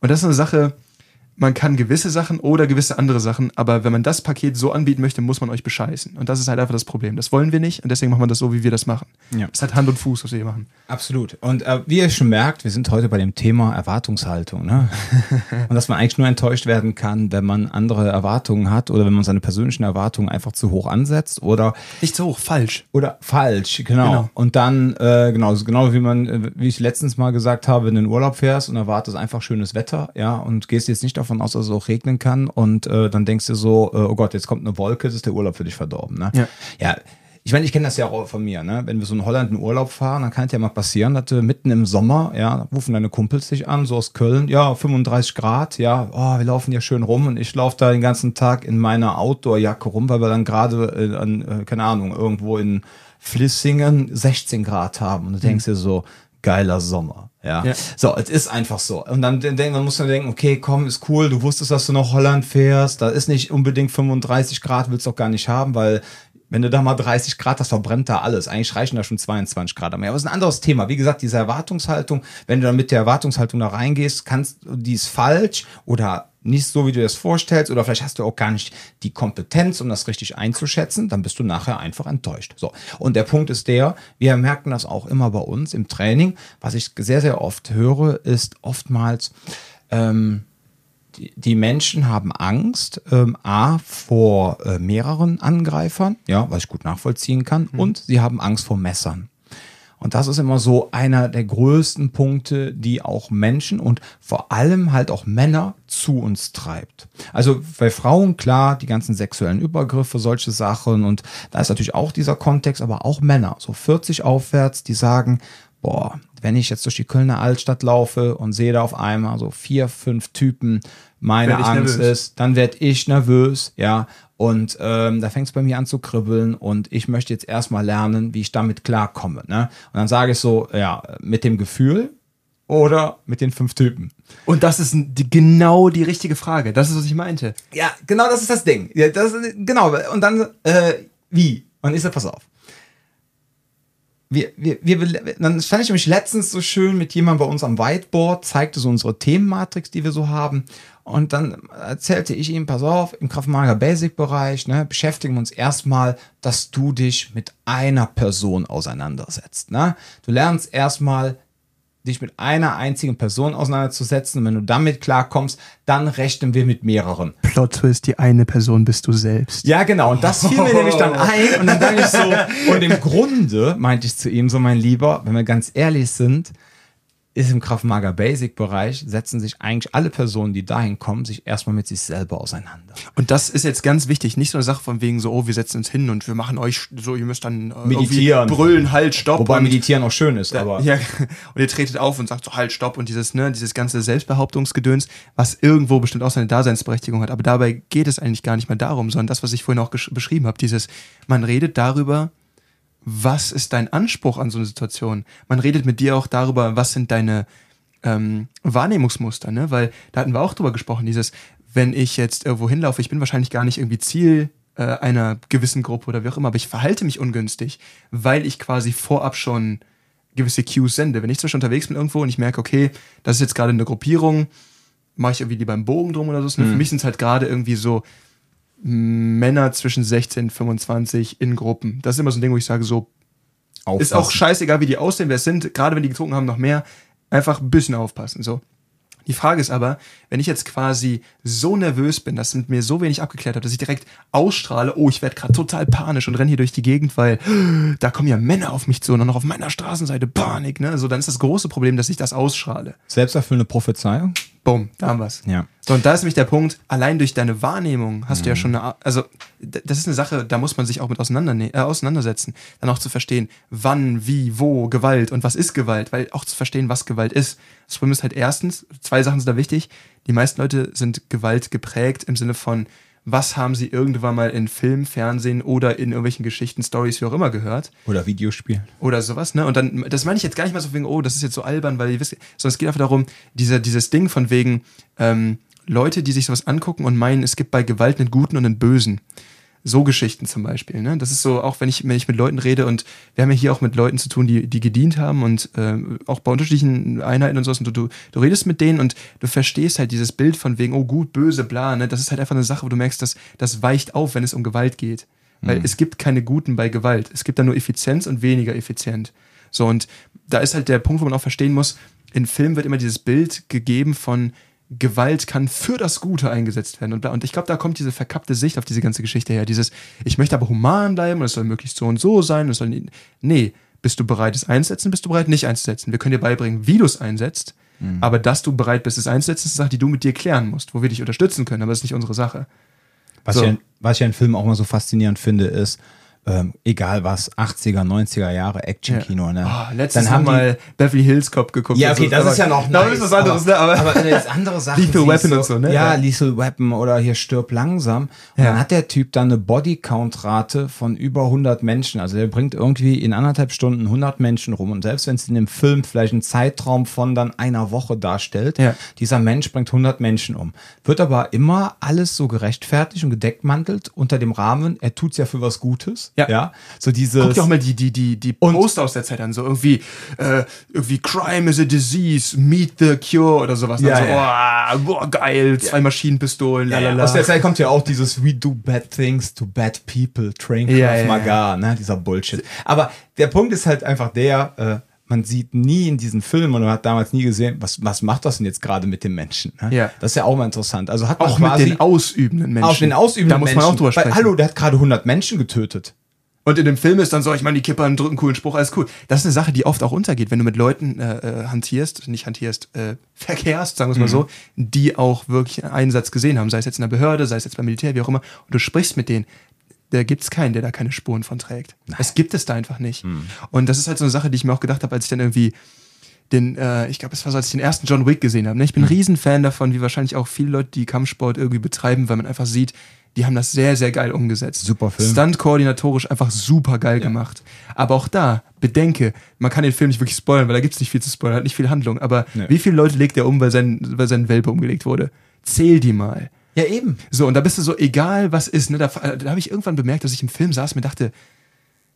Und das ist eine Sache, man kann gewisse Sachen oder gewisse andere Sachen, aber wenn man das Paket so anbieten möchte, muss man euch bescheißen. Und das ist halt einfach das Problem. Das wollen wir nicht und deswegen machen wir das so, wie wir das machen. Ja. Das hat Hand und Fuß, was wir hier machen. Absolut. Und äh, wie ihr schon merkt, wir sind heute bei dem Thema Erwartungshaltung. Ne? Und dass man eigentlich nur enttäuscht werden kann, wenn man andere Erwartungen hat oder wenn man seine persönlichen Erwartungen einfach zu hoch ansetzt oder Nicht so hoch, falsch. oder falsch, genau. Genau. Und dann, äh, genau, so genau wie man, äh, wie ich letztens mal gesagt habe, wenn du in den Urlaub fährst und erwartest einfach schönes Wetter, ja, und gehst jetzt nicht davon aus, dass es auch regnen kann und äh, dann denkst du so, äh, oh Gott, jetzt kommt eine Wolke, das ist der Urlaub für dich verdorben, ne? Ja. ja ich meine, ich kenne das ja auch von mir, ne? Wenn wir so in Holland in Urlaub fahren, dann kann es ja mal passieren, dass du mitten im Sommer, ja, rufen deine Kumpels dich an, so aus Köln, ja, 35 Grad, ja, oh, wir laufen ja schön rum und ich laufe da den ganzen Tag in meiner Outdoor-Jacke rum, weil wir dann gerade, äh, an, äh, keine Ahnung, irgendwo in Flissingen 16 Grad haben und du denkst dir so, geiler Sommer. Ja. Ja. So, es ist einfach so. Und dann, dann, dann muss man denken, okay, komm, ist cool, du wusstest, dass du nach Holland fährst, da ist nicht unbedingt 35 Grad, willst du auch gar nicht haben, weil wenn du da mal 30 Grad hast, verbrennt da alles. Eigentlich reichen da schon 22 Grad am Meer. Aber es ist ein anderes Thema. Wie gesagt, diese Erwartungshaltung, wenn du dann mit der Erwartungshaltung da reingehst, kannst, die ist falsch oder nicht so, wie du das vorstellst, oder vielleicht hast du auch gar nicht die Kompetenz, um das richtig einzuschätzen, dann bist du nachher einfach enttäuscht. So. Und der Punkt ist der, wir merken das auch immer bei uns im Training. Was ich sehr, sehr oft höre, ist oftmals, ähm, die, die Menschen haben Angst, ähm, A, vor äh, mehreren Angreifern, ja, was ich gut nachvollziehen kann, und sie haben Angst vor Messern. Und das ist immer so einer der größten Punkte, die auch Menschen und vor allem halt auch Männer zu uns treibt. Also bei Frauen, klar, die ganzen sexuellen Übergriffe, solche Sachen und da ist natürlich auch dieser Kontext, aber auch Männer, so 40 aufwärts, die sagen, boah, wenn ich jetzt durch die Kölner Altstadt laufe und sehe da auf einmal so vier, fünf Typen, meine Angst nervös. ist, dann werde ich nervös, ja. Und ähm, da fängt es bei mir an zu kribbeln und ich möchte jetzt erstmal lernen, wie ich damit klarkomme. Ne? Und dann sage ich so, ja, mit dem Gefühl oder mit den fünf Typen. Und das ist die, genau die richtige Frage. Das ist, was ich meinte. Ja, genau das ist das Ding. Ja, das, genau. Und dann, äh, wie? Und ich sage, pass auf wir, wir, wir, dann stand ich nämlich letztens so schön mit jemandem bei uns am Whiteboard, zeigte so unsere Themenmatrix, die wir so haben. Und dann erzählte ich ihm, pass auf, im Kraftmager Basic Bereich, ne, beschäftigen wir uns erstmal, dass du dich mit einer Person auseinandersetzt. Ne? Du lernst erstmal dich mit einer einzigen Person auseinanderzusetzen. Und wenn du damit klarkommst, dann rechnen wir mit mehreren. Plot Twist, die eine Person bist du selbst. Ja, genau. Und das fiel mir nämlich dann ein. Und dann dachte ich so, und im Grunde meinte ich zu ihm so, mein Lieber, wenn wir ganz ehrlich sind, ist im Kraftmager Basic Bereich, setzen sich eigentlich alle Personen, die dahin kommen, sich erstmal mit sich selber auseinander. Und das ist jetzt ganz wichtig, nicht so eine Sache von wegen so, oh, wir setzen uns hin und wir machen euch so, ihr müsst dann äh, meditieren, brüllen, halt, stopp. Wobei meditieren auch schön ist, aber. Ja, und ihr tretet auf und sagt so, halt, stopp und dieses, ne, dieses ganze Selbstbehauptungsgedöns, was irgendwo bestimmt auch seine Daseinsberechtigung hat. Aber dabei geht es eigentlich gar nicht mehr darum, sondern das, was ich vorhin auch beschrieben habe, dieses, man redet darüber, was ist dein Anspruch an so eine Situation? Man redet mit dir auch darüber, was sind deine ähm, Wahrnehmungsmuster, ne? Weil da hatten wir auch drüber gesprochen, dieses, wenn ich jetzt irgendwo hinlaufe, ich bin wahrscheinlich gar nicht irgendwie Ziel äh, einer gewissen Gruppe oder wie auch immer, aber ich verhalte mich ungünstig, weil ich quasi vorab schon gewisse Cues sende. Wenn ich zum Beispiel unterwegs bin irgendwo und ich merke, okay, das ist jetzt gerade eine Gruppierung, mache ich irgendwie lieber einen Bogen drum oder so. Mhm. Für mich sind es halt gerade irgendwie so Männer zwischen 16 und 25 in Gruppen. Das ist immer so ein Ding, wo ich sage, so aufpassen. ist auch scheißegal, wie die aussehen, wer es sind, gerade wenn die getrunken haben, noch mehr, einfach ein bisschen aufpassen. So. Die Frage ist aber, wenn ich jetzt quasi so nervös bin, dass mit mir so wenig abgeklärt hat, dass ich direkt ausstrahle, oh, ich werde gerade total panisch und renne hier durch die Gegend, weil da kommen ja Männer auf mich zu und dann noch auf meiner Straßenseite Panik, ne? So, dann ist das große Problem, dass ich das ausstrahle. Selbsterfüllende Prophezeiung? Bumm, da haben wir's. Ja. So, und da ist nämlich der Punkt, allein durch deine Wahrnehmung hast mhm. du ja mhm. schon eine, also das ist eine Sache, da muss man sich auch mit äh, auseinandersetzen. Dann auch zu verstehen, wann, wie, wo Gewalt und was ist Gewalt, weil auch zu verstehen, was Gewalt ist. Das Problem ist halt erstens, zwei Sachen sind da wichtig. Die meisten Leute sind Gewalt geprägt im Sinne von, was haben sie irgendwann mal in Film, Fernsehen oder in irgendwelchen Geschichten, Stories, wie auch immer gehört. Oder Videospielen. Oder sowas, ne? Und dann, das meine ich jetzt gar nicht mal so wegen, oh, das ist jetzt so albern, weil ihr wisst, sondern es geht einfach darum, dieser, dieses Ding von wegen, ähm, Leute, die sich sowas angucken und meinen, es gibt bei Gewalt einen Guten und einen Bösen. So Geschichten zum Beispiel. Ne? Das ist so, auch wenn ich, wenn ich mit Leuten rede und wir haben ja hier auch mit Leuten zu tun, die, die gedient haben und äh, auch bei unterschiedlichen Einheiten und sowas und du, du, du redest mit denen und du verstehst halt dieses Bild von wegen, oh gut, böse, bla, ne? Das ist halt einfach eine Sache, wo du merkst, dass das weicht auf, wenn es um Gewalt geht. Weil mhm. es gibt keine Guten bei Gewalt. Es gibt da nur Effizienz und weniger effizient. So, und da ist halt der Punkt, wo man auch verstehen muss, in Filmen wird immer dieses Bild gegeben von, Gewalt kann für das Gute eingesetzt werden. Und, und ich glaube, da kommt diese verkappte Sicht auf diese ganze Geschichte her. Dieses, ich möchte aber human bleiben und es soll möglichst so und so sein. Und es soll, nee, bist du bereit, es einzusetzen, bist du bereit, nicht einzusetzen. Wir können dir beibringen, wie du es einsetzt. Mhm. Aber dass du bereit bist, es einzusetzen, ist eine Sache, die du mit dir klären musst, wo wir dich unterstützen können. Aber das ist nicht unsere Sache. Was, so. ich, was ich an Filmen auch mal so faszinierend finde, ist, ähm, egal was, 80er, 90er Jahre Actionkino. Ne? Oh, letztes Dann haben mal Beverly Hills Cop geguckt. Ja, okay, so, das ist ja noch nice. ist was anderes, aber, ne? Aber, aber jetzt andere Sachen Lethal Weapon so, und so, ne? Ja, Lethal Weapon oder hier Stirb langsam. Und ja. dann hat der Typ dann eine Bodycount-Rate von über 100 Menschen. Also der bringt irgendwie in anderthalb Stunden 100 Menschen rum. Und selbst wenn es in dem Film vielleicht einen Zeitraum von dann einer Woche darstellt, ja. dieser Mensch bringt 100 Menschen um. Wird aber immer alles so gerechtfertigt und gedeckmantelt unter dem Rahmen, er tut's ja für was Gutes. Ja. ja? So dieses. Guck dir auch mal die, die, die, die Poster aus der Zeit an, so irgendwie, äh, irgendwie Crime is a Disease, Meet the Cure oder sowas. Ja, so, ja. Oh, boah, geil, zwei ja. Maschinenpistolen, lalala. Ja, Aus der Zeit kommt ja auch dieses We do bad things to bad people, Train ja, Magar, ne, dieser Bullshit. Aber der Punkt ist halt einfach der, äh, man sieht nie in diesen Filmen und man hat damals nie gesehen, was, was macht das denn jetzt gerade mit dem Menschen? Ne? Ja. Das ist ja auch mal interessant. Also hat man auch quasi, mit den ausübenden Menschen. Auch den ausübenden da muss man auch drüber sprechen. Weil, hallo, der hat gerade 100 Menschen getötet. Und in dem Film ist dann so, ich meine, die Kipper drücken coolen Spruch, alles cool. Das ist eine Sache, die oft auch untergeht, wenn du mit Leuten äh, äh hantierst, nicht hantierst, äh, verkehrst, sagen wir es mal mhm. so, die auch wirklich einen Einsatz gesehen haben, sei es jetzt in der Behörde, sei es jetzt beim Militär, wie auch immer, und du sprichst mit denen, da gibt es keinen, der da keine Spuren von trägt. Nein. Es gibt es da einfach nicht. Mhm. Und das ist halt so eine Sache, die ich mir auch gedacht habe, als ich dann irgendwie den, äh, ich glaube, es war so, als ich den ersten John Wick gesehen habe. Ne? Ich bin ein mhm. Riesenfan davon, wie wahrscheinlich auch viele Leute, die Kampfsport irgendwie betreiben, weil man einfach sieht, die haben das sehr, sehr geil umgesetzt. Super Film. Stunt-koordinatorisch einfach super geil ja. gemacht. Aber auch da, bedenke, man kann den Film nicht wirklich spoilern, weil da gibt es nicht viel zu spoilern, hat nicht viel Handlung. Aber nee. wie viele Leute legt er um, weil sein, weil sein Welpe umgelegt wurde? Zähl die mal. Ja, eben. So, und da bist du so, egal was ist, ne? Da, da habe ich irgendwann bemerkt, dass ich im Film saß und mir dachte,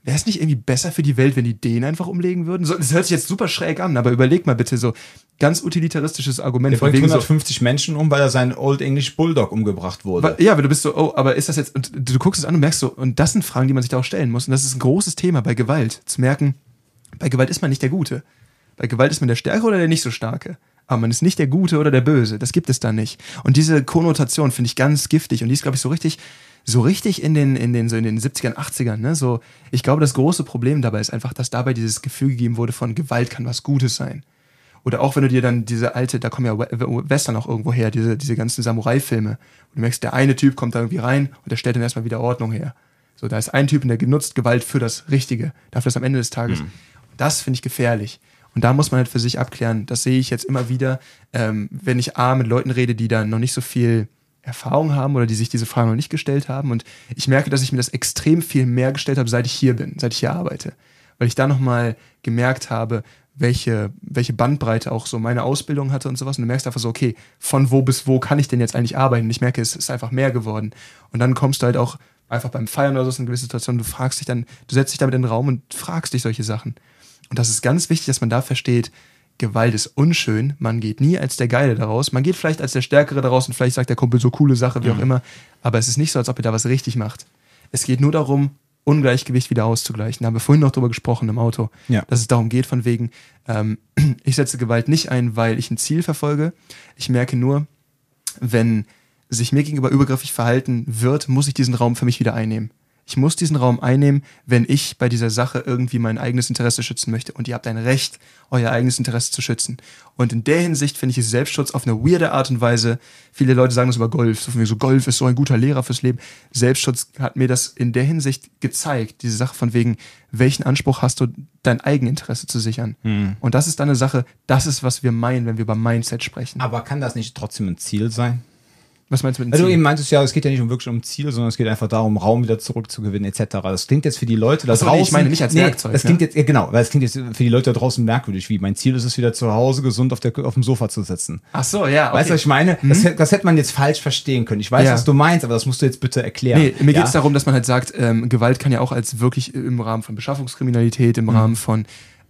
wäre es nicht irgendwie besser für die Welt, wenn die den einfach umlegen würden? So, das hört sich jetzt super schräg an, aber überleg mal bitte so, ganz utilitaristisches Argument. Der bringt 150 so, Menschen um, weil er seinen Old English Bulldog umgebracht wurde. Ja, aber du bist so, oh, aber ist das jetzt, und du guckst es an und merkst so, und das sind Fragen, die man sich da auch stellen muss. Und das ist ein großes Thema bei Gewalt, zu merken, bei Gewalt ist man nicht der Gute. Bei Gewalt ist man der Stärke oder der nicht so Starke. Aber man ist nicht der Gute oder der Böse. Das gibt es da nicht. Und diese Konnotation finde ich ganz giftig. Und die ist, glaube ich, so richtig, so richtig in den, in den, so in den 70ern, 80ern, ne? So, ich glaube, das große Problem dabei ist einfach, dass dabei dieses Gefühl gegeben wurde von Gewalt kann was Gutes sein. Oder auch wenn du dir dann diese alte, da kommen ja Western auch irgendwo her, diese, diese ganzen Samurai-Filme. Und du merkst, der eine Typ kommt da irgendwie rein und der stellt dann erstmal wieder Ordnung her. So, da ist ein Typ, der genutzt Gewalt für das Richtige, dafür das am Ende des Tages. Mhm. Das finde ich gefährlich. Und da muss man halt für sich abklären, das sehe ich jetzt immer wieder, ähm, wenn ich A mit Leuten rede, die da noch nicht so viel Erfahrung haben oder die sich diese Frage noch nicht gestellt haben. Und ich merke, dass ich mir das extrem viel mehr gestellt habe, seit ich hier bin, seit ich hier arbeite. Weil ich da nochmal gemerkt habe, welche, welche Bandbreite auch so meine Ausbildung hatte und sowas. Und du merkst einfach so, okay, von wo bis wo kann ich denn jetzt eigentlich arbeiten? Ich merke, es ist einfach mehr geworden. Und dann kommst du halt auch einfach beim Feiern oder so in gewisse Situationen, du fragst dich dann, du setzt dich damit in den Raum und fragst dich solche Sachen. Und das ist ganz wichtig, dass man da versteht, Gewalt ist unschön, man geht nie als der Geile daraus, man geht vielleicht als der Stärkere daraus und vielleicht sagt der Kumpel so coole Sache, wie mhm. auch immer, aber es ist nicht so, als ob ihr da was richtig macht. Es geht nur darum, Ungleichgewicht wieder auszugleichen. Da haben wir vorhin noch drüber gesprochen im Auto, ja. dass es darum geht, von wegen, ähm, ich setze Gewalt nicht ein, weil ich ein Ziel verfolge. Ich merke nur, wenn sich mir gegenüber übergriffig verhalten wird, muss ich diesen Raum für mich wieder einnehmen. Ich muss diesen Raum einnehmen, wenn ich bei dieser Sache irgendwie mein eigenes Interesse schützen möchte. Und ihr habt ein Recht, euer eigenes Interesse zu schützen. Und in der Hinsicht finde ich es Selbstschutz auf eine weirde Art und Weise. Viele Leute sagen das über Golf. So, so Golf ist so ein guter Lehrer fürs Leben. Selbstschutz hat mir das in der Hinsicht gezeigt. Diese Sache von wegen, welchen Anspruch hast du, dein Eigeninteresse zu sichern. Hm. Und das ist dann eine Sache, das ist, was wir meinen, wenn wir über Mindset sprechen. Aber kann das nicht trotzdem ein Ziel sein? Was meinst du mit dem Ziel? Also du eben meintest ja, es geht ja nicht um wirklich um Ziel, sondern es geht einfach darum, Raum wieder zurückzugewinnen, etc. Das klingt jetzt für die Leute da draußen. Nee, ich meine nicht als nee, Werkzeug. Das klingt ne? jetzt, ja, genau, weil es klingt jetzt für die Leute da draußen merkwürdig, wie mein Ziel ist es, wieder zu Hause gesund auf, der, auf dem Sofa zu sitzen. Ach so, ja. Okay. Weißt du, was ich meine? Mhm. Das, das, hätte man jetzt falsch verstehen können. Ich weiß, ja. was du meinst, aber das musst du jetzt bitte erklären. Nee, mir ja? geht es darum, dass man halt sagt, ähm, Gewalt kann ja auch als wirklich im Rahmen von Beschaffungskriminalität, im mhm. Rahmen von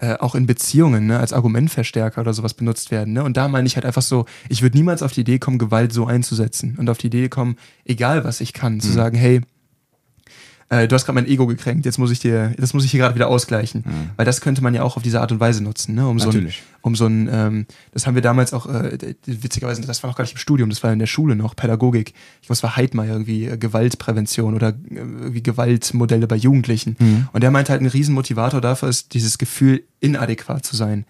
äh, auch in Beziehungen ne, als Argumentverstärker oder sowas benutzt werden. Ne? Und da meine ich halt einfach so, ich würde niemals auf die Idee kommen, Gewalt so einzusetzen und auf die Idee kommen, egal was ich kann, mhm. zu sagen, hey, äh, du hast gerade mein Ego gekränkt, jetzt muss ich dir, das muss ich hier gerade wieder ausgleichen. Mhm. Weil das könnte man ja auch auf diese Art und Weise nutzen, ne? Um Natürlich. so ein, um so ein, ähm, das haben wir damals auch, äh, witzigerweise, das war noch gar nicht im Studium, das war in der Schule noch, Pädagogik. Ich glaube, es war Heidmeier irgendwie, äh, Gewaltprävention oder äh, irgendwie Gewaltmodelle bei Jugendlichen. Mhm. Und der meinte halt, ein Riesenmotivator dafür ist, dieses Gefühl, inadäquat zu sein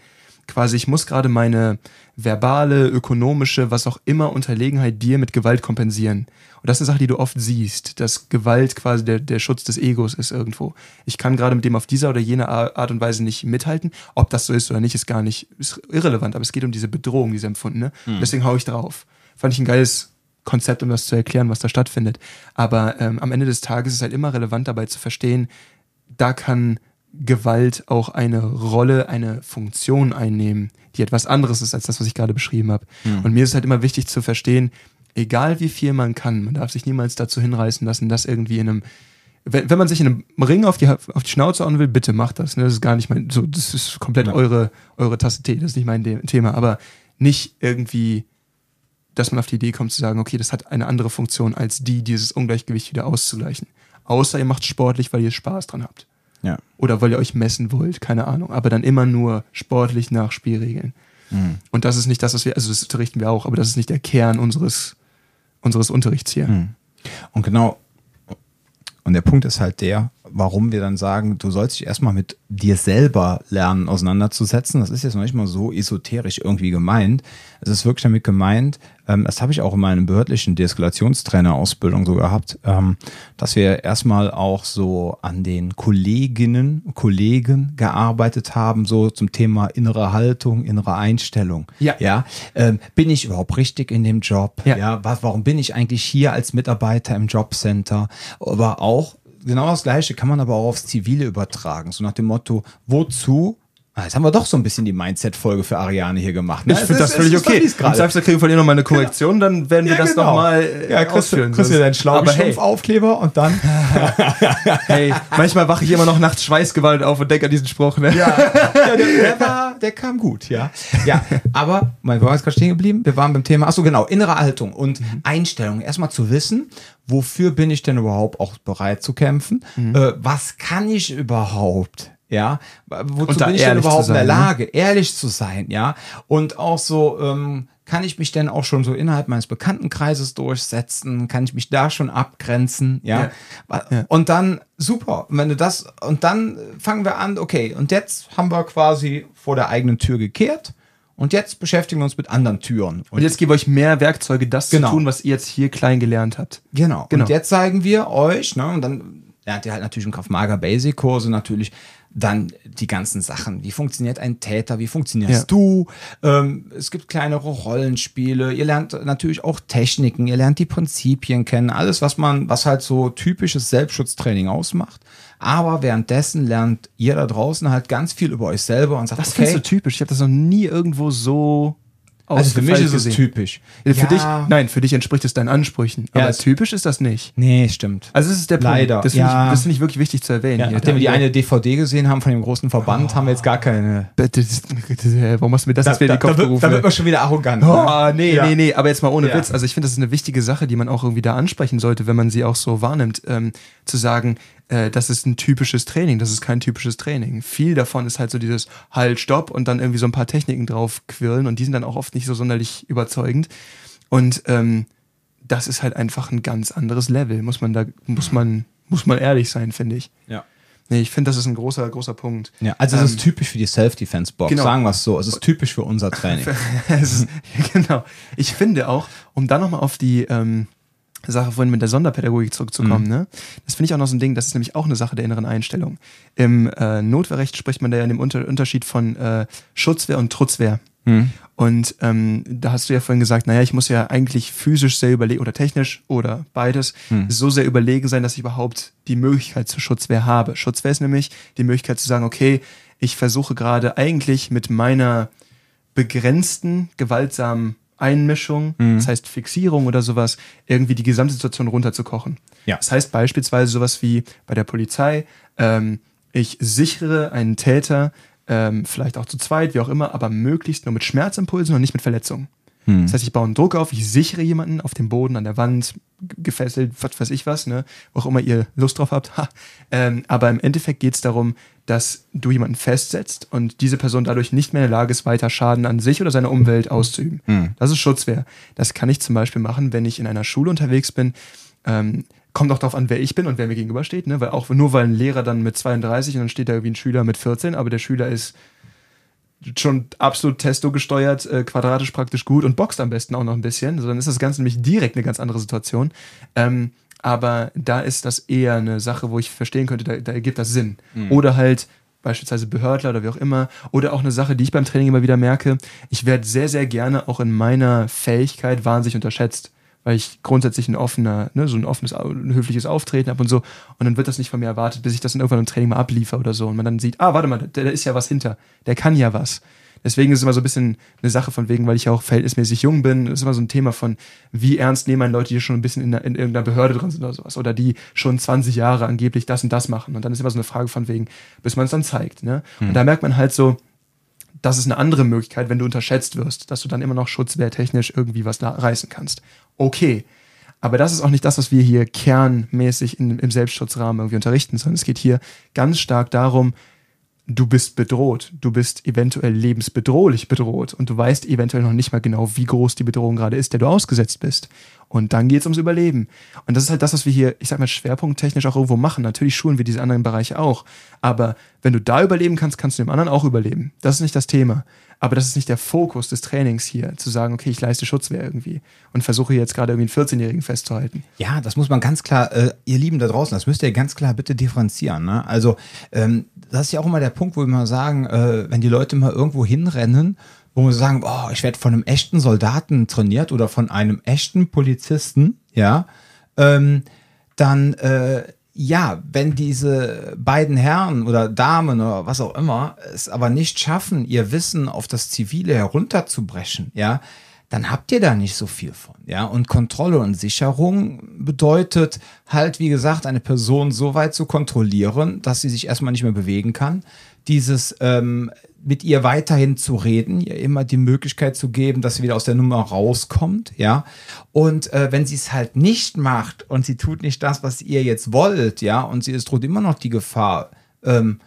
quasi, ich muss gerade meine verbale, ökonomische, was auch immer Unterlegenheit dir mit Gewalt kompensieren. Und das ist eine Sache, die du oft siehst, dass Gewalt quasi der, der Schutz des Egos ist irgendwo. Ich kann gerade mit dem auf dieser oder jene Art und Weise nicht mithalten. Ob das so ist oder nicht, ist gar nicht ist irrelevant, aber es geht um diese Bedrohung, diese empfundene. Hm. Deswegen hau ich drauf. Fand ich ein geiles Konzept, um das zu erklären, was da stattfindet. Aber ähm, am Ende des Tages ist es halt immer relevant dabei zu verstehen, da kann Gewalt auch eine Rolle, eine Funktion einnehmen, die etwas anderes ist als das, was ich gerade beschrieben habe. Mhm. Und mir ist halt immer wichtig zu verstehen, egal wie viel man kann, man darf sich niemals dazu hinreißen lassen, dass irgendwie in einem wenn, wenn man sich in einem Ring auf die, auf die Schnauze hauen will, bitte macht das. Ne? Das ist gar nicht mein, so, das ist komplett ja. eure, eure Tasse Tee, das ist nicht mein Thema. Aber nicht irgendwie, dass man auf die Idee kommt zu sagen, okay, das hat eine andere Funktion als die, dieses Ungleichgewicht wieder auszugleichen. Außer ihr macht sportlich, weil ihr Spaß dran habt. Ja. Oder weil ihr euch messen wollt, keine Ahnung. Aber dann immer nur sportlich nach Spielregeln. Mhm. Und das ist nicht das, was wir, also das unterrichten wir auch, aber das ist nicht der Kern unseres, unseres Unterrichts hier. Mhm. Und genau, und der Punkt ist halt der, warum wir dann sagen, du sollst dich erstmal mit dir selber lernen, auseinanderzusetzen. Das ist jetzt noch nicht mal so esoterisch irgendwie gemeint. Es ist wirklich damit gemeint, ähm, das habe ich auch in meiner behördlichen Deeskalationstrainer-Ausbildung so gehabt, ähm, dass wir erstmal auch so an den Kolleginnen, Kollegen gearbeitet haben, so zum Thema innere Haltung, innere Einstellung. Ja. ja? Ähm, bin ich überhaupt richtig in dem Job? Ja. ja warum bin ich eigentlich hier als Mitarbeiter im Jobcenter? Aber auch genau das Gleiche kann man aber auch aufs Zivile übertragen. So nach dem Motto, wozu Jetzt haben wir doch so ein bisschen die Mindset-Folge für Ariane hier gemacht. Ne? Ich finde das völlig okay. Im Zweifelsfall kriegen wir von ihr nochmal eine Korrektion, genau. dann werden wir ja, das genau. nochmal äh, ja, kriegst ausführen. Du, kriegst du deinen schlauen hey. Aufkleber und dann... hey, manchmal wache ich immer noch nachts Schweißgewalt auf und denke an diesen Spruch. Ne? Ja, ja der, der, war, der kam gut, ja. Ja, aber, mein, wir waren jetzt gerade stehen geblieben, wir waren beim Thema, achso genau, innere Haltung und mhm. Einstellung. Erstmal zu wissen, wofür bin ich denn überhaupt auch bereit zu kämpfen? Mhm. Äh, was kann ich überhaupt? Ja, wozu bin ich denn überhaupt sein, in der ne? Lage, ne? ehrlich zu sein, ja? Und auch so, ähm, kann ich mich denn auch schon so innerhalb meines Bekanntenkreises durchsetzen? Kann ich mich da schon abgrenzen? Ja. ja. ja. Und dann, super, wenn du das, und dann fangen wir an, okay, und jetzt haben wir quasi vor der eigenen Tür gekehrt. Und jetzt beschäftigen wir uns mit anderen Türen. Und, und jetzt gebe ich euch mehr Werkzeuge, das genau. zu tun, was ihr jetzt hier klein gelernt habt. Genau. genau. Und jetzt zeigen wir euch, ne, und dann lernt ihr halt natürlich im Kraft-Mager Basic-Kurse natürlich dann die ganzen Sachen. Wie funktioniert ein Täter? Wie funktionierst ja. du? Ähm, es gibt kleinere Rollenspiele. Ihr lernt natürlich auch Techniken. Ihr lernt die Prinzipien kennen. Alles, was man, was halt so typisches Selbstschutztraining ausmacht. Aber währenddessen lernt ihr da draußen halt ganz viel über euch selber und sagt, das okay, findest du typisch. Ich habe das noch nie irgendwo so also für mich ist es typisch. Für ja. dich, nein, für dich entspricht es deinen Ansprüchen. Aber ja, typisch ist das nicht. Nee, stimmt. Also das ist der Leider. Punkt. Das finde ja. ich, find ich wirklich wichtig zu erwähnen. Ja, nachdem wir die eine DVD gesehen haben von dem großen Verband, oh. haben wir jetzt gar keine. Warum hast du mir das da, jetzt wieder in den Kopf gerufen? Da wird man schon wieder arrogant. Oh, nee, nee, nee. Aber jetzt mal ohne Witz. Also ich finde, das ist eine wichtige Sache, die man auch irgendwie da ansprechen sollte, wenn man sie auch so wahrnimmt. Ähm, zu sagen, äh, das ist ein typisches Training, das ist kein typisches Training. Viel davon ist halt so dieses Halt, Stopp und dann irgendwie so ein paar Techniken drauf quirlen und die sind dann auch oft nicht so sonderlich überzeugend. Und ähm, das ist halt einfach ein ganz anderes Level, muss man da, muss man, muss man ehrlich sein, finde ich. Ja. Nee, ich finde, das ist ein großer, großer Punkt. Ja, also es ist ähm, typisch für die Self-Defense-Box, genau. sagen wir es so. Es ist typisch für unser Training. ist, genau. Ich finde auch, um dann nochmal auf die, ähm, Sache vorhin mit der Sonderpädagogik zurückzukommen, mhm. ne? Das finde ich auch noch so ein Ding, das ist nämlich auch eine Sache der inneren Einstellung. Im äh, Notwehrrecht spricht man da ja in dem Unter Unterschied von äh, Schutzwehr und Trutzwehr. Mhm. Und ähm, da hast du ja vorhin gesagt, naja, ich muss ja eigentlich physisch sehr überlegen oder technisch oder beides mhm. so sehr überlegen sein, dass ich überhaupt die Möglichkeit zur Schutzwehr habe. Schutzwehr ist nämlich die Möglichkeit zu sagen, okay, ich versuche gerade eigentlich mit meiner begrenzten, gewaltsamen Einmischung, mhm. das heißt Fixierung oder sowas, irgendwie die Gesamtsituation runterzukochen. Ja. Das heißt beispielsweise sowas wie bei der Polizei, ähm, ich sichere einen Täter, ähm, vielleicht auch zu zweit, wie auch immer, aber möglichst nur mit Schmerzimpulsen und nicht mit Verletzungen. Hm. Das heißt, ich baue einen Druck auf, ich sichere jemanden auf dem Boden, an der Wand, gefesselt, was weiß ich was, ne? wo auch immer ihr Lust drauf habt. ähm, aber im Endeffekt geht es darum, dass du jemanden festsetzt und diese Person dadurch nicht mehr in der Lage ist, weiter Schaden an sich oder seiner Umwelt auszuüben. Hm. Das ist Schutzwehr. Das kann ich zum Beispiel machen, wenn ich in einer Schule unterwegs bin. Ähm, kommt auch darauf an, wer ich bin und wer mir gegenübersteht, ne? Weil auch nur weil ein Lehrer dann mit 32 und dann steht da irgendwie ein Schüler mit 14, aber der Schüler ist schon absolut testo gesteuert, äh, quadratisch praktisch gut und boxt am besten auch noch ein bisschen. So, dann ist das Ganze nämlich direkt eine ganz andere Situation. Ähm, aber da ist das eher eine Sache, wo ich verstehen könnte, da, da ergibt das Sinn. Mhm. Oder halt beispielsweise Behördler oder wie auch immer. Oder auch eine Sache, die ich beim Training immer wieder merke. Ich werde sehr, sehr gerne auch in meiner Fähigkeit wahnsinnig unterschätzt weil ich grundsätzlich ein offener, ne, so ein offenes, ein höfliches Auftreten habe und so. Und dann wird das nicht von mir erwartet, bis ich das dann irgendwann im Training mal abliefer oder so. Und man dann sieht, ah, warte mal, da, da ist ja was hinter. Der kann ja was. Deswegen ist es immer so ein bisschen eine Sache von wegen, weil ich ja auch verhältnismäßig jung bin, ist immer so ein Thema von, wie ernst nehmen Leute, die schon ein bisschen in, in, irgendeiner Behörde drin sind oder sowas. Oder die schon 20 Jahre angeblich das und das machen. Und dann ist immer so eine Frage von wegen, bis man es dann zeigt. Ne? Hm. Und da merkt man halt so, das ist eine andere Möglichkeit, wenn du unterschätzt wirst, dass du dann immer noch schutzwehrtechnisch irgendwie was reißen kannst. Okay. Aber das ist auch nicht das, was wir hier kernmäßig in, im Selbstschutzrahmen irgendwie unterrichten, sondern es geht hier ganz stark darum, du bist bedroht. Du bist eventuell lebensbedrohlich bedroht und du weißt eventuell noch nicht mal genau, wie groß die Bedrohung gerade ist, der du ausgesetzt bist. Und dann geht es ums Überleben. Und das ist halt das, was wir hier, ich sag mal, schwerpunkttechnisch auch irgendwo machen. Natürlich schulen wir diese anderen Bereiche auch. Aber wenn du da überleben kannst, kannst du dem anderen auch überleben. Das ist nicht das Thema. Aber das ist nicht der Fokus des Trainings hier, zu sagen, okay, ich leiste Schutzwehr irgendwie und versuche jetzt gerade irgendwie einen 14-Jährigen festzuhalten. Ja, das muss man ganz klar, äh, ihr Lieben da draußen, das müsst ihr ganz klar bitte differenzieren. Ne? Also, ähm, das ist ja auch immer der Punkt, wo wir mal sagen, äh, wenn die Leute mal irgendwo hinrennen, wo wir sagen, oh, ich werde von einem echten Soldaten trainiert oder von einem echten Polizisten, ja, ähm, dann äh, ja, wenn diese beiden Herren oder Damen oder was auch immer es aber nicht schaffen, ihr Wissen auf das Zivile herunterzubrechen, ja, dann habt ihr da nicht so viel von, ja. Und Kontrolle und Sicherung bedeutet halt, wie gesagt, eine Person so weit zu kontrollieren, dass sie sich erstmal nicht mehr bewegen kann. Dieses ähm, mit ihr weiterhin zu reden, ihr immer die Möglichkeit zu geben, dass sie wieder aus der Nummer rauskommt, ja. Und äh, wenn sie es halt nicht macht und sie tut nicht das, was ihr jetzt wollt, ja, und sie ist droht immer noch die Gefahr, ähm,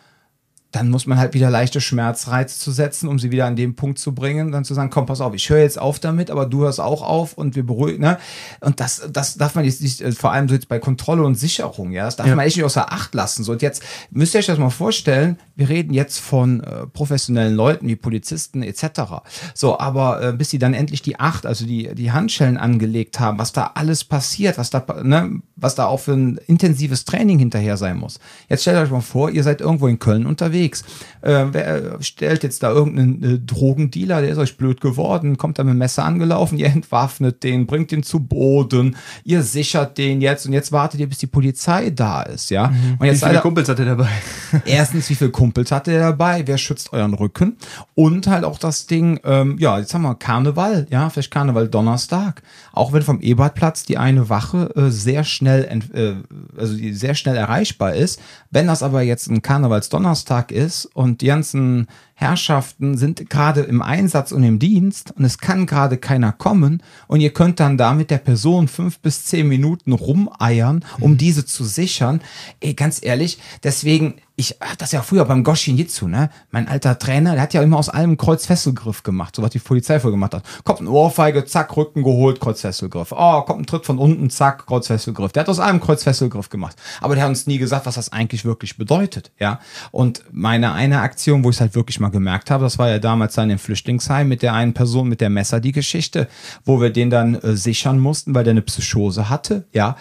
dann muss man halt wieder leichte Schmerzreiz zu setzen, um sie wieder an den Punkt zu bringen, dann zu sagen, komm, pass auf, ich höre jetzt auf damit, aber du hörst auch auf und wir beruhigen, ne? Und das, das darf man jetzt nicht, äh, vor allem so jetzt bei Kontrolle und Sicherung, ja, das darf ja. man echt nicht außer Acht lassen. So, und jetzt müsst ihr euch das mal vorstellen, wir reden jetzt von äh, professionellen Leuten wie Polizisten etc. So, aber äh, bis sie dann endlich die Acht, also die, die Handschellen angelegt haben, was da alles passiert, was da, ne, was da auch für ein intensives Training hinterher sein muss. Jetzt stellt euch mal vor, ihr seid irgendwo in Köln unterwegs unterwegs. Äh, wer stellt jetzt da irgendeinen äh, Drogendealer, der ist euch blöd geworden, kommt da mit dem Messer angelaufen, ihr entwaffnet den, bringt den zu Boden, ihr sichert den jetzt und jetzt wartet ihr, bis die Polizei da ist, ja. Mhm. Und jetzt wie viele Kumpels hat er dabei? Erstens, wie viele Kumpels hat er dabei? Wer schützt euren Rücken? Und halt auch das Ding, ähm, ja, jetzt haben wir Karneval, ja, vielleicht Karneval Donnerstag. Auch wenn vom Ebertplatz die eine Wache äh, sehr schnell, äh, also sehr schnell erreichbar ist. Wenn das aber jetzt ein Karnevals-Donnerstag ist und die ganzen Herrschaften sind gerade im Einsatz und im Dienst und es kann gerade keiner kommen und ihr könnt dann da mit der Person fünf bis zehn Minuten rumeiern, um mhm. diese zu sichern. Ey, ganz ehrlich, deswegen ich hatte das ja früher beim Goshin Jitsu, ne? Mein alter Trainer, der hat ja immer aus allem Kreuzfesselgriff gemacht, so was die Polizei vorher gemacht hat. Kommt ein Ohrfeige, zack, Rücken geholt, Kreuzfesselgriff. Oh, kommt ein Tritt von unten, zack, Kreuzfesselgriff. Der hat aus allem Kreuzfesselgriff gemacht. Aber der hat uns nie gesagt, was das eigentlich wirklich bedeutet, ja? Und meine eine Aktion, wo ich es halt wirklich mal gemerkt habe, das war ja damals dann im Flüchtlingsheim mit der einen Person mit der Messer die Geschichte, wo wir den dann äh, sichern mussten, weil der eine Psychose hatte, ja?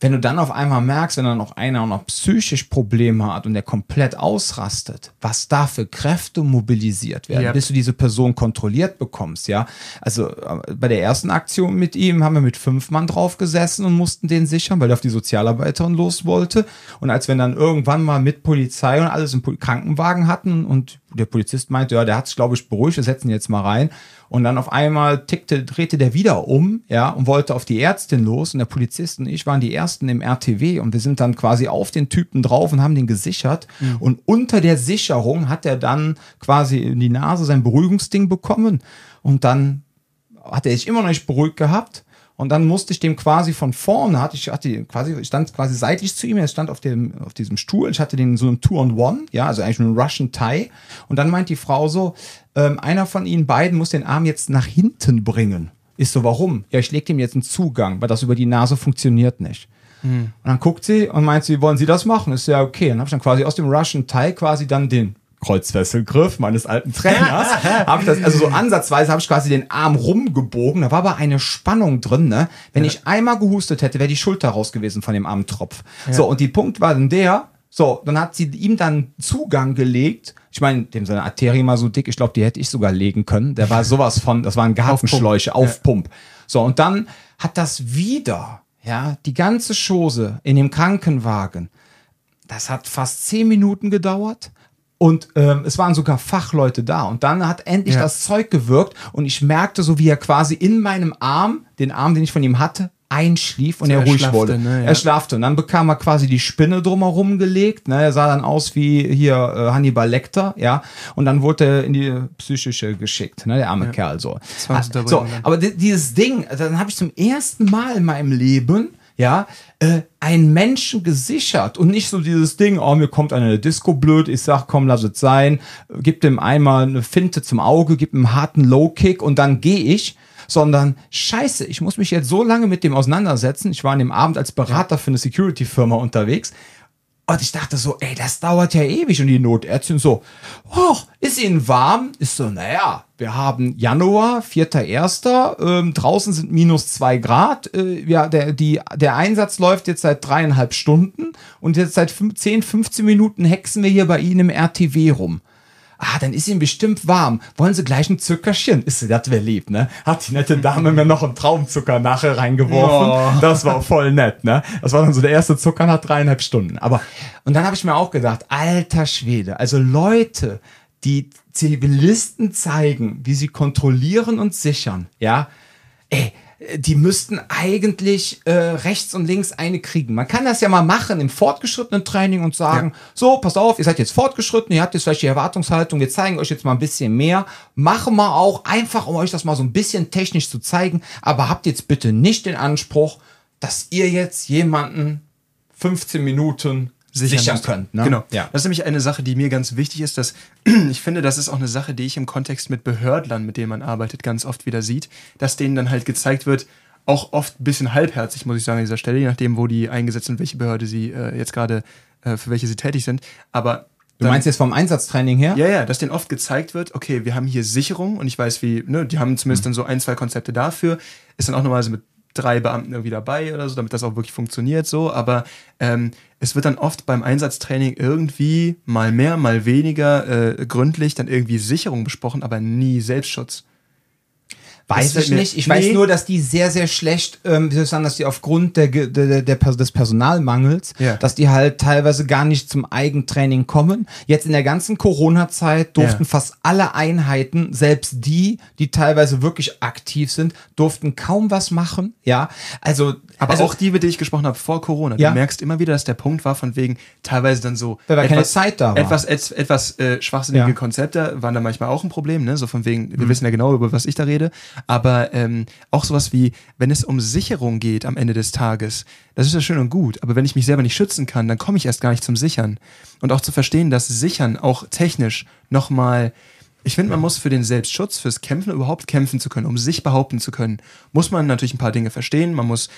Wenn du dann auf einmal merkst, wenn dann noch einer auch noch psychisch Probleme hat und der komplett ausrastet, was da für Kräfte mobilisiert werden, yep. bis du diese Person kontrolliert bekommst, ja. Also äh, bei der ersten Aktion mit ihm haben wir mit fünf Mann drauf gesessen und mussten den sichern, weil er auf die Sozialarbeiterin los wollte. Und als wir dann irgendwann mal mit Polizei und alles im Krankenwagen hatten und der Polizist meinte, ja, der hat sich, glaube ich, beruhigt, wir setzen ihn jetzt mal rein. Und dann auf einmal tickte, drehte der wieder um, ja, und wollte auf die Ärztin los. Und der Polizist und ich waren die Ersten im RTW und wir sind dann quasi auf den Typen drauf und haben den gesichert. Mhm. Und unter der Sicherung hat er dann quasi in die Nase sein Beruhigungsding bekommen. Und dann hat er sich immer noch nicht beruhigt gehabt. Und dann musste ich dem quasi von vorne, hatte ich, hatte quasi, ich stand quasi seitlich zu ihm, er stand auf dem, auf diesem Stuhl, ich hatte den so ein Two on One, ja, also eigentlich nur ein Russian Tie. Und dann meint die Frau so, ähm, einer von ihnen beiden muss den Arm jetzt nach hinten bringen. Ist so, warum? Ja, ich leg dem jetzt einen Zugang, weil das über die Nase funktioniert nicht. Hm. Und dann guckt sie und meint sie, wollen Sie das machen? Ist ja okay. Dann habe ich dann quasi aus dem Russian Tie quasi dann den Kreuzfesselgriff meines alten Trainers. hab ich das, also so ansatzweise habe ich quasi den Arm rumgebogen. Da war aber eine Spannung drin. Ne? Wenn ja. ich einmal gehustet hätte, wäre die Schulter raus gewesen von dem Armtropf. Ja. So, und die Punkt war dann der, so, dann hat sie ihm dann Zugang gelegt. Ich meine, dem seine Arterie mal so dick, ich glaube, die hätte ich sogar legen können. Der war sowas von, das waren Gartenschläuche, auf Pump. Ja. So, und dann hat das wieder, ja, die ganze Chose in dem Krankenwagen, das hat fast zehn Minuten gedauert. Und ähm, es waren sogar Fachleute da. Und dann hat endlich ja. das Zeug gewirkt und ich merkte so, wie er quasi in meinem Arm, den Arm, den ich von ihm hatte, einschlief und so, er, er ruhig wurde. Ne, ja. Er schlafte und dann bekam er quasi die Spinne drumherum gelegt. Ne? Er sah dann aus wie hier äh, Hannibal Lecter, ja. Und dann wurde er in die psychische geschickt, ne? der arme ja. Kerl so. Ah, so aber dieses Ding, dann habe ich zum ersten Mal in meinem Leben ja, äh, einen Menschen gesichert und nicht so dieses Ding, oh, mir kommt eine Disco blöd, ich sag, komm, lass es sein, gib dem einmal eine Finte zum Auge, gib ihm einen harten Low-Kick und dann gehe ich, sondern scheiße, ich muss mich jetzt so lange mit dem auseinandersetzen. Ich war an dem Abend als Berater für eine Security-Firma unterwegs und ich dachte so, ey, das dauert ja ewig. Und die Notärztin so, oh, ist Ihnen warm? Ist so, naja, wir haben Januar, 4.1., ähm, draußen sind minus zwei Grad. Äh, ja, der, die, der Einsatz läuft jetzt seit dreieinhalb Stunden und jetzt seit 10, 15 Minuten hexen wir hier bei Ihnen im RTW rum. Ah, dann ist ihm bestimmt warm. Wollen Sie gleich ein Zuckerchen? Ist sie das wäre lieb, ne? Hat die nette Dame mir noch einen Traumzucker nachher reingeworfen. Oh. Das war voll nett, ne? Das war dann so der erste Zucker nach dreieinhalb Stunden. Aber, und dann habe ich mir auch gedacht, alter Schwede, also Leute, die Zivilisten zeigen, wie sie kontrollieren und sichern, ja, ey, die müssten eigentlich äh, rechts und links eine kriegen. Man kann das ja mal machen im fortgeschrittenen Training und sagen, ja. so, pass auf, ihr seid jetzt fortgeschritten, ihr habt jetzt vielleicht die Erwartungshaltung, wir zeigen euch jetzt mal ein bisschen mehr. Machen wir auch einfach, um euch das mal so ein bisschen technisch zu zeigen, aber habt jetzt bitte nicht den Anspruch, dass ihr jetzt jemanden 15 Minuten sichern, sichern könnt. Ne? Genau. Ja. Das ist nämlich eine Sache, die mir ganz wichtig ist, dass ich finde, das ist auch eine Sache, die ich im Kontext mit Behördlern, mit denen man arbeitet, ganz oft wieder sieht, dass denen dann halt gezeigt wird, auch oft ein bisschen halbherzig, muss ich sagen, an dieser Stelle, je nachdem, wo die eingesetzt sind, welche Behörde sie äh, jetzt gerade, äh, für welche sie tätig sind. Aber Du meinst jetzt vom Einsatztraining her? Ja, ja, dass denen oft gezeigt wird, okay, wir haben hier Sicherung und ich weiß, wie, ne, die haben zumindest mhm. dann so ein, zwei Konzepte dafür. Ist dann auch normalerweise mit drei Beamten irgendwie dabei oder so, damit das auch wirklich funktioniert so. Aber ähm, es wird dann oft beim Einsatztraining irgendwie mal mehr, mal weniger äh, gründlich dann irgendwie Sicherung besprochen, aber nie Selbstschutz. Weiß ich nicht. Ich nee. weiß nur, dass die sehr, sehr schlecht, ähm, wie soll ich sagen, dass die aufgrund der, der, der, des Personalmangels, ja. dass die halt teilweise gar nicht zum Eigentraining kommen. Jetzt in der ganzen Corona-Zeit durften ja. fast alle Einheiten, selbst die, die teilweise wirklich aktiv sind, durften kaum was machen. Ja, also. Aber also, auch die, mit denen ich gesprochen habe vor Corona. Ja. Du merkst immer wieder, dass der Punkt war, von wegen teilweise dann so. Weil etwas, keine Zeit da war. Etwas, etwas, etwas äh, schwachsinnige. Konzepte waren da manchmal auch ein Problem, ne? So von wegen, wir mhm. wissen ja genau, über was ich da rede. Aber ähm, auch sowas wie, wenn es um Sicherung geht am Ende des Tages, das ist ja schön und gut, aber wenn ich mich selber nicht schützen kann, dann komme ich erst gar nicht zum Sichern. Und auch zu verstehen, dass Sichern auch technisch nochmal ich finde, man muss für den Selbstschutz, fürs Kämpfen überhaupt kämpfen zu können, um sich behaupten zu können, muss man natürlich ein paar Dinge verstehen. Man muss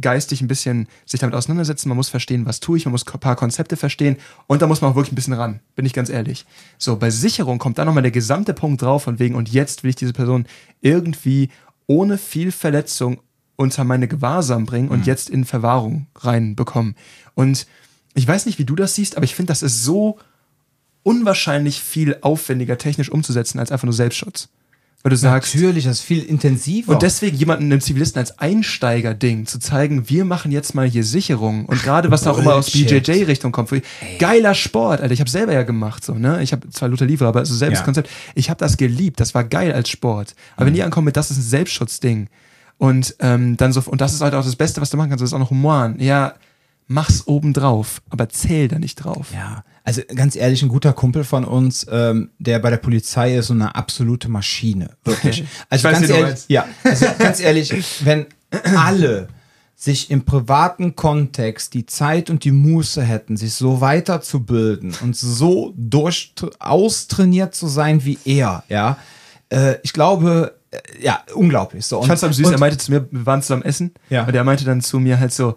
geistig ein bisschen sich damit auseinandersetzen. Man muss verstehen, was tue ich. Man muss ein paar Konzepte verstehen. Und da muss man auch wirklich ein bisschen ran. Bin ich ganz ehrlich. So, bei Sicherung kommt dann nochmal der gesamte Punkt drauf von wegen, und jetzt will ich diese Person irgendwie ohne viel Verletzung unter meine Gewahrsam bringen und mhm. jetzt in Verwahrung reinbekommen. Und ich weiß nicht, wie du das siehst, aber ich finde, das ist so unwahrscheinlich viel aufwendiger technisch umzusetzen als einfach nur Selbstschutz. Weil du sagst. Natürlich, das ist viel intensiver. Und deswegen jemanden, einem Zivilisten als Einsteiger-Ding zu zeigen, wir machen jetzt mal hier Sicherung. Und gerade was da auch immer aus BJJ-Richtung kommt. Geiler Sport, Alter. Ich habe selber ja gemacht, so, ne? Ich habe zwar Luther Liefer, aber so selbst ja. Konzept. Ich habe das geliebt. Das war geil als Sport. Aber mhm. wenn die ankommen mit, das ist ein Selbstschutzding. Und ähm, dann so, und das ist halt auch das Beste, was du machen kannst, das ist auch noch Humor. Ja, mach's oben drauf, aber zähl da nicht drauf. Ja, also ganz ehrlich, ein guter Kumpel von uns, ähm, der bei der Polizei ist, so eine absolute Maschine, wirklich. Also ganz ehrlich, ja, also ganz ehrlich, wenn alle sich im privaten Kontext die Zeit und die Muße hätten, sich so weiterzubilden und so durch austrainiert zu sein wie er, ja, äh, ich glaube, äh, ja, unglaublich. So. Und, ich fand's am süß, er meinte zu mir, wir waren zusammen essen, ja. und er meinte dann zu mir halt so,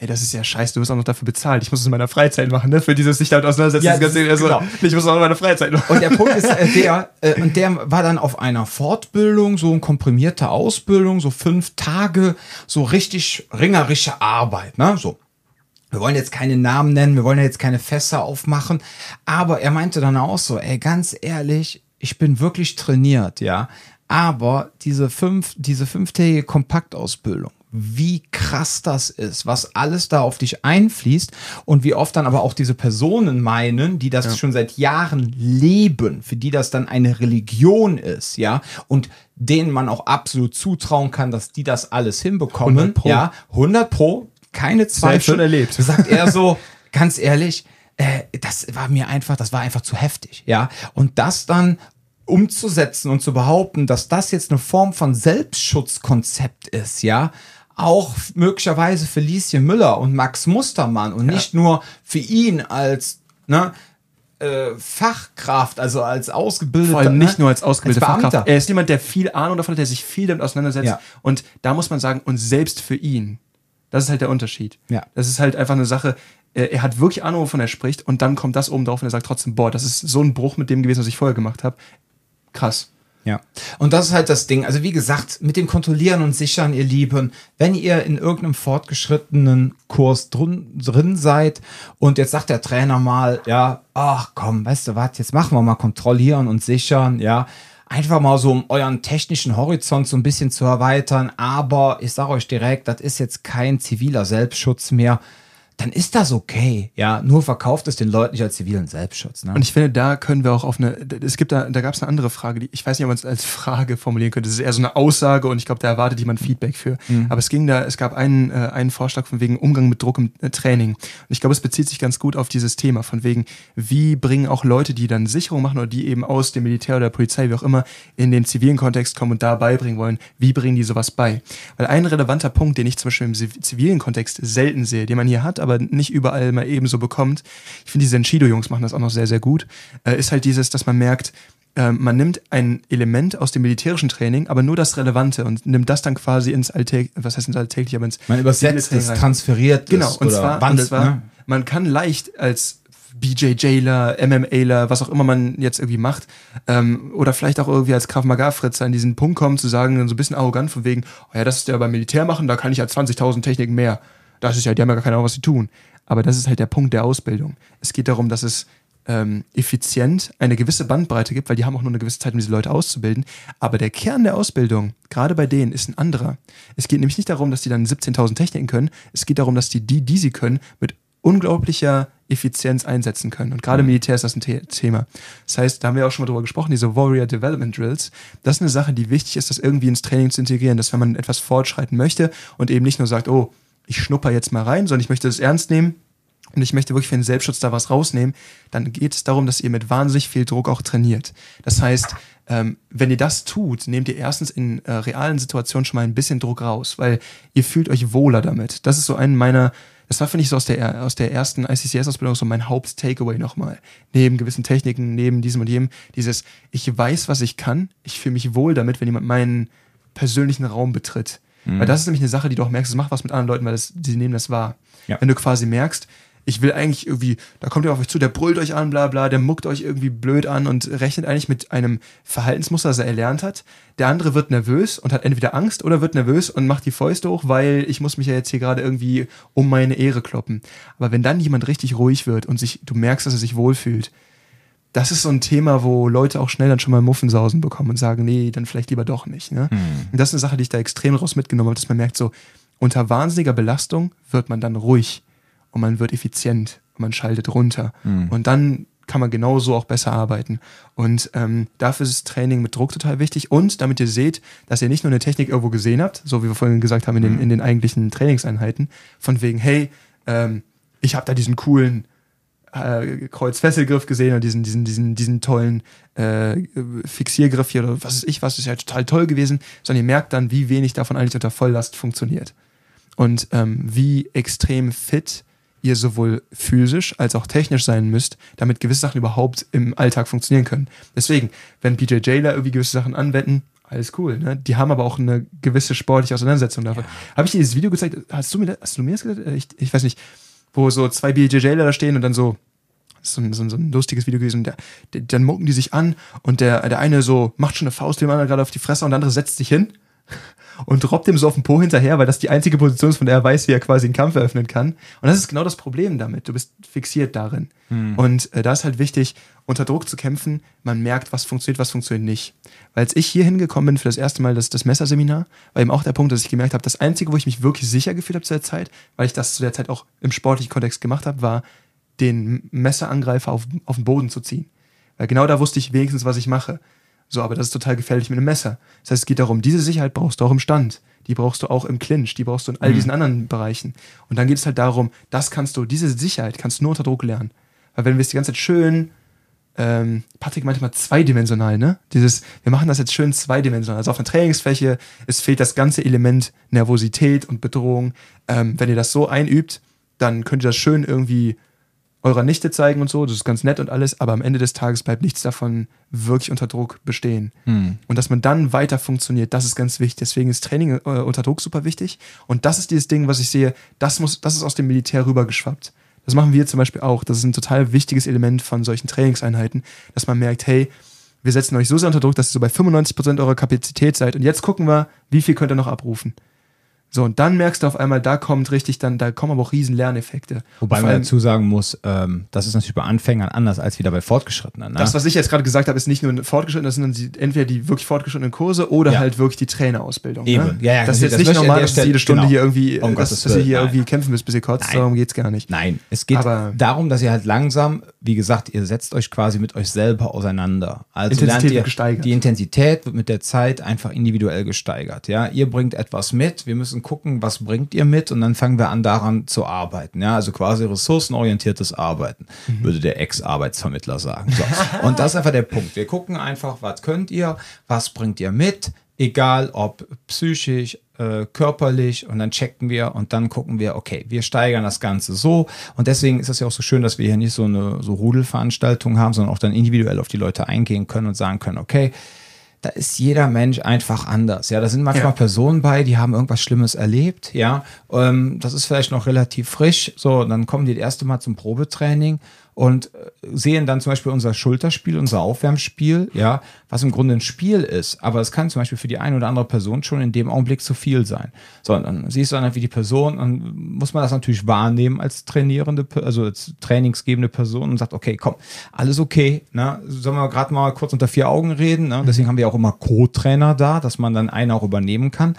ey, das ist ja scheiße, du wirst auch noch dafür bezahlt. Ich muss es in meiner Freizeit machen, ne? Für dieses sich damit auseinandersetzen. Ja, das also, genau. Ich muss es auch in meiner Freizeit machen. Und der Punkt ist, äh, der, äh, und der war dann auf einer Fortbildung, so eine komprimierte Ausbildung, so fünf Tage, so richtig ringerische Arbeit, ne? So. Wir wollen jetzt keine Namen nennen, wir wollen ja jetzt keine Fässer aufmachen, aber er meinte dann auch so, ey, ganz ehrlich, ich bin wirklich trainiert, ja. Aber diese fünf, diese fünftägige Kompaktausbildung, wie krass das ist, was alles da auf dich einfließt und wie oft dann aber auch diese Personen meinen, die das ja. schon seit Jahren leben, für die das dann eine Religion ist, ja, und denen man auch absolut zutrauen kann, dass die das alles hinbekommen, 100 Pro. ja, 100 Pro, keine Zweifel. schon erlebt. Sagt er so, ganz ehrlich, äh, das war mir einfach, das war einfach zu heftig, ja, und das dann umzusetzen und zu behaupten, dass das jetzt eine Form von Selbstschutzkonzept ist, ja, auch möglicherweise für Lieschen Müller und Max Mustermann und nicht nur für ihn als ne, äh, Fachkraft, also als ausgebildeter. Vor allem nicht ne, nur als ausgebildeter als. Fachkraft. Er ist jemand, der viel Ahnung davon hat, der sich viel damit auseinandersetzt. Ja. Und da muss man sagen, und selbst für ihn. Das ist halt der Unterschied. Ja. Das ist halt einfach eine Sache, äh, er hat wirklich Ahnung, wovon er spricht, und dann kommt das oben drauf und er sagt trotzdem, boah, das ist so ein Bruch mit dem gewesen, was ich vorher gemacht habe. Krass. Ja. Und das ist halt das Ding. Also wie gesagt, mit dem Kontrollieren und Sichern, ihr Lieben, wenn ihr in irgendeinem fortgeschrittenen Kurs drin, drin seid und jetzt sagt der Trainer mal, ja, ach komm, weißt du was, jetzt machen wir mal kontrollieren und sichern, ja. Einfach mal so, um euren technischen Horizont so ein bisschen zu erweitern. Aber ich sage euch direkt, das ist jetzt kein ziviler Selbstschutz mehr. Dann ist das okay. Ja, nur verkauft es den Leuten nicht als zivilen Selbstschutz. Ne? Und ich finde, da können wir auch auf eine, es gibt da, da gab es eine andere Frage, die, ich weiß nicht, ob man es als Frage formulieren könnte. Das ist eher so eine Aussage und ich glaube, da erwartet jemand Feedback für. Aber es ging da, es gab einen, äh, einen Vorschlag von wegen Umgang mit Druck im äh, Training. Und ich glaube, es bezieht sich ganz gut auf dieses Thema, von wegen, wie bringen auch Leute, die dann Sicherung machen oder die eben aus dem Militär oder der Polizei, wie auch immer, in den zivilen Kontext kommen und da beibringen wollen, wie bringen die sowas bei? Weil ein relevanter Punkt, den ich zum Beispiel im ziv- zivilen Kontext selten sehe, den man hier hat, aber nicht überall mal ebenso bekommt, ich finde, die Senshido-Jungs machen das auch noch sehr, sehr gut, äh, ist halt dieses, dass man merkt, äh, man nimmt ein Element aus dem militärischen Training, aber nur das Relevante und nimmt das dann quasi ins Alltäglich, was heißt ins Alltäglich, aber ins Man übersetzt es, transferiert Genau, es und oder zwar, und wandelt. zwar ne? man kann leicht als BJJler, MMAler, was auch immer man jetzt irgendwie macht, ähm, oder vielleicht auch irgendwie als Krav Maga Fritz an diesen Punkt kommen, zu sagen, so ein bisschen arrogant von wegen, oh ja, das ist ja beim Militär machen, da kann ich ja 20.000 Techniken mehr. Das ist ja, die haben ja gar keine Ahnung, was sie tun. Aber das ist halt der Punkt der Ausbildung. Es geht darum, dass es ähm, effizient eine gewisse Bandbreite gibt, weil die haben auch nur eine gewisse Zeit, um diese Leute auszubilden. Aber der Kern der Ausbildung, gerade bei denen, ist ein anderer. Es geht nämlich nicht darum, dass die dann 17.000 Techniken können. Es geht darum, dass die die, die sie können, mit unglaublicher Effizienz einsetzen können. Und gerade im Militär ist das ein The Thema. Das heißt, da haben wir auch schon mal drüber gesprochen, diese Warrior Development Drills. Das ist eine Sache, die wichtig ist, das irgendwie ins Training zu integrieren, dass wenn man etwas fortschreiten möchte und eben nicht nur sagt, oh, ich schnupper jetzt mal rein, sondern ich möchte das ernst nehmen, und ich möchte wirklich für den Selbstschutz da was rausnehmen, dann geht es darum, dass ihr mit wahnsinnig viel Druck auch trainiert. Das heißt, ähm, wenn ihr das tut, nehmt ihr erstens in äh, realen Situationen schon mal ein bisschen Druck raus, weil ihr fühlt euch wohler damit. Das ist so ein meiner, das war, finde ich, so aus der, aus der ersten ICCS-Ausbildung so mein Haupt-Takeaway nochmal. Neben gewissen Techniken, neben diesem und jenem, dieses, ich weiß, was ich kann, ich fühle mich wohl damit, wenn jemand meinen persönlichen Raum betritt. Weil das ist nämlich eine Sache, die du auch merkst, es macht was mit anderen Leuten, weil das, die nehmen das wahr. Ja. Wenn du quasi merkst, ich will eigentlich irgendwie, da kommt ihr auf euch zu, der brüllt euch an, bla bla, der muckt euch irgendwie blöd an und rechnet eigentlich mit einem Verhaltensmuster, das er erlernt hat. Der andere wird nervös und hat entweder Angst oder wird nervös und macht die Fäuste hoch, weil ich muss mich ja jetzt hier gerade irgendwie um meine Ehre kloppen. Aber wenn dann jemand richtig ruhig wird und sich, du merkst, dass er sich wohlfühlt, das ist so ein Thema, wo Leute auch schnell dann schon mal Muffensausen bekommen und sagen, nee, dann vielleicht lieber doch nicht. Ne? Und das ist eine Sache, die ich da extrem raus mitgenommen habe, dass man merkt, so unter wahnsinniger Belastung wird man dann ruhig und man wird effizient und man schaltet runter. Und dann kann man genauso auch besser arbeiten. Und ähm, dafür ist das Training mit Druck total wichtig. Und damit ihr seht, dass ihr nicht nur eine Technik irgendwo gesehen habt, so wie wir vorhin gesagt haben in den, in den eigentlichen Trainingseinheiten, von wegen, hey, ähm, ich habe da diesen coolen äh, Kreuzfesselgriff gesehen oder diesen, diesen, diesen, diesen tollen äh, Fixiergriff hier oder was weiß ich was, ist ja total toll gewesen, sondern ihr merkt dann, wie wenig davon eigentlich unter Volllast funktioniert. Und ähm, wie extrem fit ihr sowohl physisch als auch technisch sein müsst, damit gewisse Sachen überhaupt im Alltag funktionieren können. Deswegen, wenn BJ Jailer irgendwie gewisse Sachen anwenden, alles cool. Ne? Die haben aber auch eine gewisse sportliche Auseinandersetzung davon. Habe ich dir dieses Video gezeigt? Hast du mir das, hast du mir das gesagt? Äh, Ich, ich weiß nicht, wo so zwei BJJler da stehen und dann so das ist so ein, so ein, lustiges Video gewesen. Der, der, dann mucken die sich an und der, der eine so macht schon eine Faust dem anderen gerade auf die Fresse und der andere setzt sich hin und robbt ihm so auf den Po hinterher, weil das die einzige Position ist, von der er weiß, wie er quasi einen Kampf eröffnen kann. Und das ist genau das Problem damit. Du bist fixiert darin. Und äh, da ist halt wichtig, unter Druck zu kämpfen. Man merkt, was funktioniert, was funktioniert nicht. Weil als ich hier hingekommen bin für das erste Mal das, das Messerseminar, war eben auch der Punkt, dass ich gemerkt habe, das Einzige, wo ich mich wirklich sicher gefühlt habe zu der Zeit, weil ich das zu der Zeit auch im sportlichen Kontext gemacht habe, war, den Messerangreifer auf, auf den Boden zu ziehen. Weil genau da wusste ich wenigstens, was ich mache. So, aber das ist total gefährlich mit einem Messer. Das heißt, es geht darum, diese Sicherheit brauchst du auch im Stand. Die brauchst du auch im Clinch, die brauchst du in all diesen anderen Bereichen. Und dann geht es halt darum, das kannst du, diese Sicherheit kannst du nur unter Druck lernen. Weil wenn wir es die ganze Zeit schön ähm, Patrick manchmal zweidimensional, ne? Dieses, wir machen das jetzt schön zweidimensional. Also auf einer Trainingsfläche, es fehlt das ganze Element Nervosität und Bedrohung. Ähm, wenn ihr das so einübt, dann könnt ihr das schön irgendwie eurer Nichte zeigen und so, das ist ganz nett und alles, aber am Ende des Tages bleibt nichts davon wirklich unter Druck bestehen. Hm. Und dass man dann weiter funktioniert, das ist ganz wichtig. Deswegen ist Training äh, unter Druck super wichtig. Und das ist dieses Ding, was ich sehe, das muss, das ist aus dem Militär rübergeschwappt. Das machen wir zum Beispiel auch. Das ist ein total wichtiges Element von solchen Trainingseinheiten, dass man merkt, hey, wir setzen euch so sehr unter Druck, dass ihr so bei 95% eurer Kapazität seid. Und jetzt gucken wir, wie viel könnt ihr noch abrufen. So, und dann merkst du auf einmal, da kommt richtig dann, da kommen aber auch riesen Lerneffekte. Wobei vor man allem- dazu sagen muss, ähm, das ist natürlich bei Anfängern anders als wieder bei Fortgeschrittenen. Ne? Das, was ich jetzt gerade gesagt habe, ist nicht nur fortgeschritten, das sind dann die, entweder die wirklich fortgeschrittenen Kurse oder Ja. halt wirklich die Trainerausbildung. Eben. Ne? Ja, ja, das ist das jetzt nicht ich an normal, dass du Stelle- jede Stunde genau. hier irgendwie, Um äh, dass, dass ihr hier nein. irgendwie kämpfen müsst, bis ihr kotzt. Nein. Darum geht's gar nicht. Nein, es geht Aber- darum, dass ihr halt langsam, wie gesagt, ihr setzt euch quasi mit euch selber auseinander. Also Intensität lernt wird ihr, gesteigert. die Intensität wird mit der Zeit einfach individuell gesteigert. Ja, ihr bringt etwas mit, wir müssen gucken, was bringt ihr mit und dann fangen wir an, daran zu arbeiten. Ja, also quasi ressourcenorientiertes Arbeiten, Mhm. würde der Ex-Arbeitsvermittler sagen. So. Und das ist einfach der Punkt. Wir gucken einfach, was könnt ihr, was bringt ihr mit, egal ob psychisch, äh, körperlich und dann checken wir und dann gucken wir, okay, wir steigern das Ganze so und deswegen ist es ja auch so schön, dass wir hier nicht so eine so Rudelveranstaltung haben, sondern auch dann individuell auf die Leute eingehen können und sagen können, okay, da ist jeder Mensch einfach anders. Ja, da sind manchmal Ja. Personen bei, die haben irgendwas Schlimmes erlebt. Ja, ähm, das ist vielleicht noch relativ frisch. So, dann kommen die das erste Mal zum Probetraining und äh, sehen dann zum Beispiel unser Schulterspiel, unser Aufwärmspiel, ja, was im Grunde ein Spiel ist. Aber es kann zum Beispiel für die eine oder andere Person schon in dem Augenblick zu viel sein. So, dann siehst du dann halt, wie die Person, dann muss man das natürlich wahrnehmen als trainierende, also als trainingsgebende Person und sagt, okay, komm, alles okay, ne? Sollen wir gerade mal kurz unter vier Augen reden, ne? Deswegen haben wir auch immer Co-Trainer da, dass man dann einen auch übernehmen kann.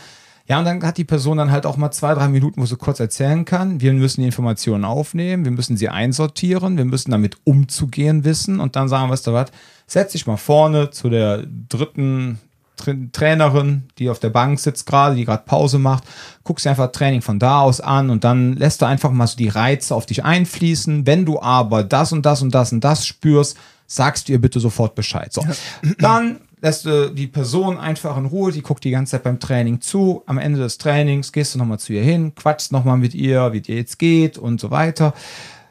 Ja, und dann hat die Person dann halt auch mal zwei, drei Minuten, wo sie kurz erzählen kann. Wir müssen die Informationen aufnehmen, wir müssen sie einsortieren, wir müssen damit umzugehen wissen und dann sagen, weißt du was, setz dich mal vorne zu der dritten Tra Trainerin, die auf der Bank sitzt gerade, die gerade Pause macht, guckst dir einfach Training von da aus an und dann lässt du einfach mal so die Reize auf dich einfließen. Wenn du aber das und das und das und das spürst, sagst du ihr bitte sofort Bescheid. So, dann lässt du die Person einfach in Ruhe, die guckt die ganze Zeit beim Training zu. Am Ende des Trainings gehst du nochmal zu ihr hin, quatschst nochmal mit ihr, wie dir jetzt geht und so weiter.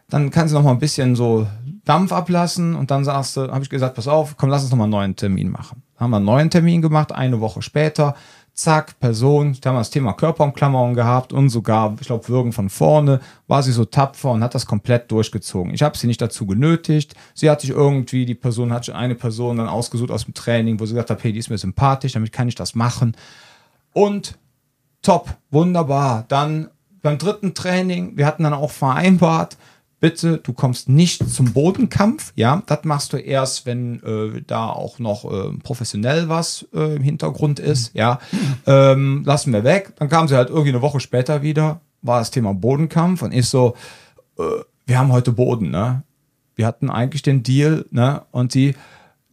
Dann kann sie noch mal ein bisschen so Dampf ablassen und dann sagst du, habe ich gesagt, pass auf, komm, lass uns noch mal einen neuen Termin machen. Haben wir einen neuen Termin gemacht, eine Woche später. Zack, Person, da haben wir das Thema Körperumklammerung gehabt und sogar, ich glaube, Würgen von vorne, war sie so tapfer und hat das komplett durchgezogen. Ich habe sie nicht dazu genötigt. Sie hat sich irgendwie, die Person hat eine Person dann ausgesucht aus dem Training, wo sie gesagt hat, hey, die ist mir sympathisch, damit kann ich das machen. Und top, wunderbar. Dann beim dritten Training, wir hatten dann auch vereinbart, bitte, du kommst nicht zum Bodenkampf, ja, das machst du erst, wenn äh, da auch noch äh, professionell was äh, im Hintergrund ist, ja, ähm, lassen wir weg. Dann kam sie halt irgendwie eine Woche später wieder, war das Thema Bodenkampf und ich so, äh, wir haben heute Boden, ne? Wir hatten eigentlich den Deal, ne? Und die,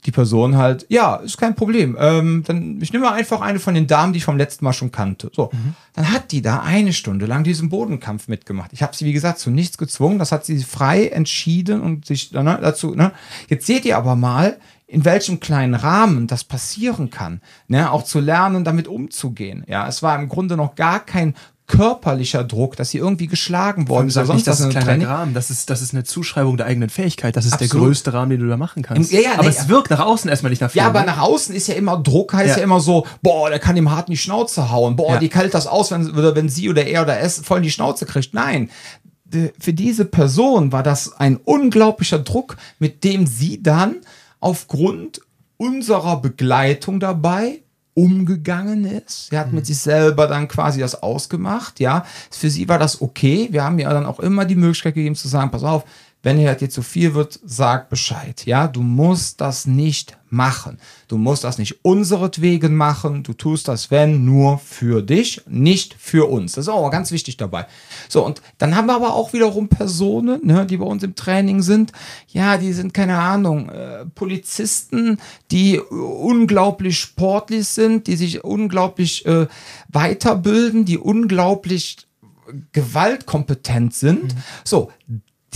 die Person halt, ja, ist kein Problem. Ähm, dann, ich nehme einfach eine von den Damen, die ich vom letzten Mal schon kannte. So, dann hat die da eine Stunde lang diesen Bodenkampf mitgemacht. Ich habe sie, wie gesagt, zu nichts gezwungen. Das hat sie frei entschieden und sich ne, dazu. Ne? Jetzt seht ihr aber mal, in welchem kleinen Rahmen das passieren kann. Ne? Auch zu lernen, damit umzugehen. Ja, es war im Grunde noch gar kein körperlicher Druck, dass sie irgendwie geschlagen worden oder nicht, das ist ein kleiner Training. Rahmen. Das ist, das ist eine Zuschreibung der eigenen Fähigkeit. Das ist der Absolut. größte Rahmen, den du da machen kannst. Ja, ja, aber nee, es wirkt nach außen erstmal nicht nach viel. Ja, aber ne? nach außen ist ja immer Druck, heißt ja, Ja. immer so, boah, der kann dem hart in die Schnauze hauen, boah, Ja. die kalt das aus, wenn, wenn sie oder er oder es voll in die Schnauze kriegt. Nein. Für diese Person war das ein unglaublicher Druck, mit dem sie dann aufgrund unserer Begleitung dabei umgegangen ist. Sie hat mit sich selber dann quasi das ausgemacht, ja. Für sie war das okay. Wir haben ihr dann auch immer die Möglichkeit gegeben zu sagen, pass auf, wenn dir das jetzt zu viel wird, sag Bescheid. Ja, du musst das nicht machen. Du musst das nicht unseretwegen machen. Du tust das, wenn, nur für dich, nicht für uns. Das ist auch ganz wichtig dabei. So, und dann haben wir aber auch wiederum Personen, ne, die bei uns im Training sind. Ja, die sind, keine Ahnung, äh, Polizisten, die unglaublich sportlich sind, die sich unglaublich äh, weiterbilden, die unglaublich gewaltkompetent sind. So,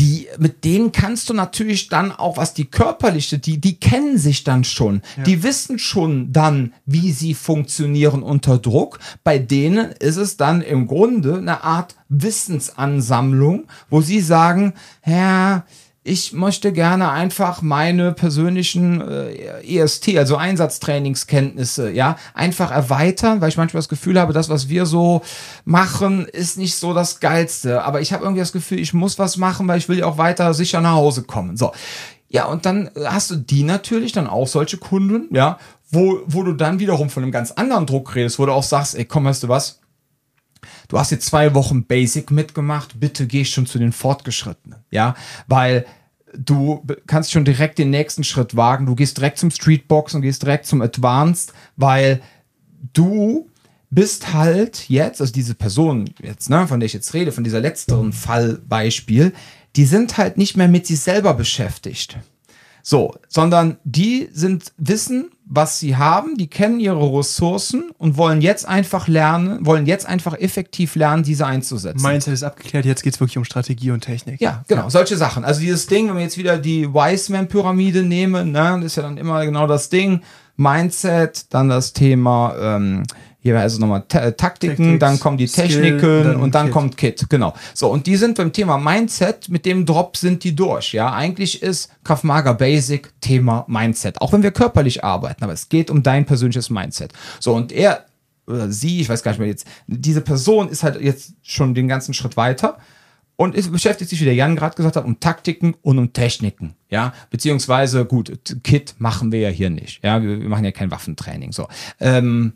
die, mit denen kannst du natürlich dann auch, was die körperliche, die, die kennen sich dann schon. Ja. Die wissen schon dann, wie sie funktionieren unter Druck. Bei denen ist es dann im Grunde eine Art Wissensansammlung, wo sie sagen, ja, ich möchte gerne einfach meine persönlichen äh, EST, also Einsatztrainingskenntnisse, ja, einfach erweitern, weil ich manchmal das Gefühl habe, das, was wir so machen, ist nicht so das Geilste. Aber ich habe irgendwie das Gefühl, ich muss was machen, weil ich will ja auch weiter sicher nach Hause kommen. So. Ja, und dann hast du die natürlich, dann auch solche Kunden, ja, wo, wo du dann wiederum von einem ganz anderen Druck redest, wo du auch sagst, ey, komm, weißt du was? Du hast jetzt zwei Wochen Basic mitgemacht, bitte geh schon zu den Fortgeschrittenen, ja, weil du kannst schon direkt den nächsten Schritt wagen, du gehst direkt zum Streetbox und gehst direkt zum Advanced, weil du bist halt jetzt, also diese Person jetzt, ne, von der ich jetzt rede, von dieser letzteren Fallbeispiel, die sind halt nicht mehr mit sich selber beschäftigt. So, sondern die sind wissen, was sie haben, die kennen ihre Ressourcen und wollen jetzt einfach lernen, wollen jetzt einfach effektiv lernen, diese einzusetzen. Mindset ist abgeklärt, jetzt geht es wirklich um Strategie und Technik. Ja, genau, ja. solche Sachen. Also dieses Ding, wenn wir jetzt wieder die Wiseman-Pyramide nehmen, ne, das ist ja dann immer genau das Ding. Mindset, dann das Thema ähm, hier also nochmal Ta Taktiken, Tactics, dann kommen die Techniken Skill, dann und dann Kit. kommt Kit, genau. So, und die sind beim Thema Mindset, mit dem Drop sind die durch, ja. Eigentlich ist Krav Maga Basic Thema Mindset, auch wenn wir körperlich arbeiten, aber es geht um dein persönliches Mindset. So, und er oder sie, ich weiß gar nicht mehr jetzt, diese Person ist halt jetzt schon den ganzen Schritt weiter und es beschäftigt sich, wie der Jan gerade gesagt hat, um Taktiken und um Techniken. Ja, beziehungsweise, gut, Kit machen wir ja hier nicht. Ja, wir, wir machen ja kein Waffentraining. So. Ähm,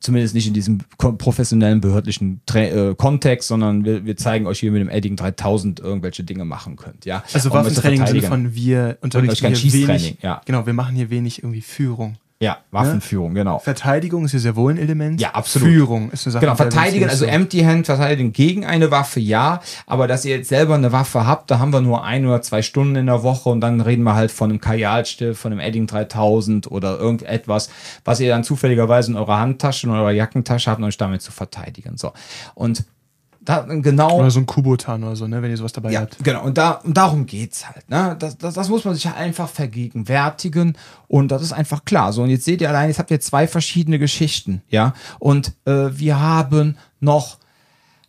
zumindest nicht in diesem professionellen behördlichen Tra äh, Kontext, sondern wir, wir, zeigen euch hier mit dem Edding 3000 irgendwelche Dinge machen könnt. Ja? Also Waffentraining im Sinne von wir unterrichten hier wenig, ja. genau, wir machen hier wenig irgendwie Führung. Ja? Waffenführung, ne? genau. Verteidigung ist ja sehr wohl ein Element. Ja, absolut. Führung ist eine Sache. Genau, verteidigen, also Empty Hand verteidigen gegen eine Waffe, ja. Aber dass ihr jetzt selber eine Waffe habt, da haben wir nur ein oder zwei Stunden in der Woche und dann reden wir halt von einem Kajalstift, von einem Edding 3000 oder irgendetwas, was ihr dann zufälligerweise in eurer Handtasche, in eurer Jackentasche habt, um euch damit zu verteidigen. So. Und da, genau. Oder so ein Kubotan oder so, ne, wenn ihr sowas dabei ja, habt. Genau, und, da, und darum geht's halt. Ne? Das, das, das muss man sich einfach vergegenwärtigen und das ist einfach klar. So, und jetzt seht ihr allein, jetzt habt ihr zwei verschiedene Geschichten, ja. Und äh, wir haben noch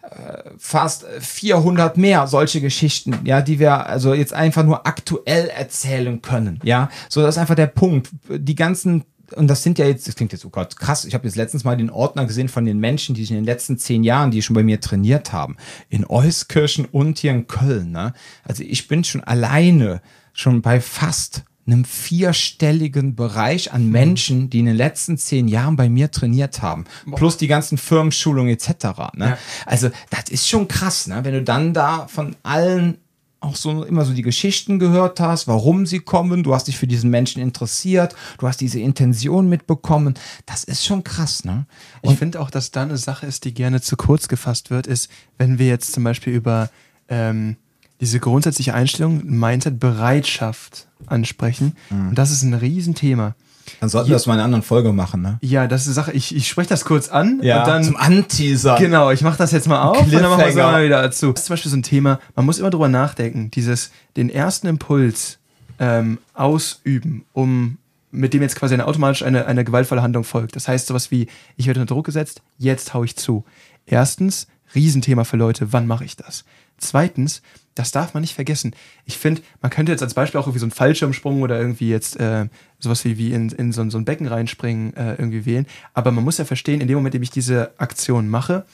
äh, fast 400 mehr solche Geschichten, ja, die wir also jetzt einfach nur aktuell erzählen können, ja. So, das ist einfach der Punkt. Die ganzen und das sind ja jetzt, das klingt jetzt, oh Gott, krass, ich habe jetzt letztens mal den Ordner gesehen von den Menschen, die sich in den letzten zehn Jahren, die schon bei mir trainiert haben, in Euskirchen und hier in Köln. Ne? Also ich bin schon alleine schon bei fast einem vierstelligen Bereich an mhm. Menschen, die in den letzten zehn Jahren bei mir trainiert haben. Plus die ganzen Firmenschulungen etc. Ne? Ja. Also das ist schon krass, ne? wenn du dann da von allen auch so immer so die Geschichten gehört hast, warum sie kommen, du hast dich für diesen Menschen interessiert, du hast diese Intention mitbekommen. Das ist schon krass, ne? Und ich finde auch, dass da eine Sache ist, die gerne zu kurz gefasst wird, ist, wenn wir jetzt zum Beispiel über ähm, diese grundsätzliche Einstellung, Mindset, Bereitschaft ansprechen. Mhm. Und das ist ein Riesenthema. Dann sollten wir das mal in einer anderen Folge machen, ne? Ja, das ist eine Sache. Ich, ich spreche das kurz an. Ja, und dann, zum Anteaser. Genau, ich mache das jetzt mal auf und dann machen wir es mal wieder dazu. Das ist zum Beispiel so ein Thema, man muss immer drüber nachdenken, dieses, den ersten Impuls ähm, ausüben, um mit dem jetzt quasi eine automatisch eine, eine gewaltvolle Handlung folgt. Das heißt sowas wie, ich werde unter Druck gesetzt, jetzt hau ich zu. Erstens, Riesenthema für Leute, wann mache ich das? Zweitens, das darf man nicht vergessen. Ich finde, man könnte jetzt als Beispiel auch irgendwie so einen Fallschirmsprung oder irgendwie jetzt äh, sowas wie, wie in, in so, so ein Becken reinspringen äh, irgendwie wählen. Aber man muss ja verstehen, in dem Moment, in dem ich diese Aktion mache,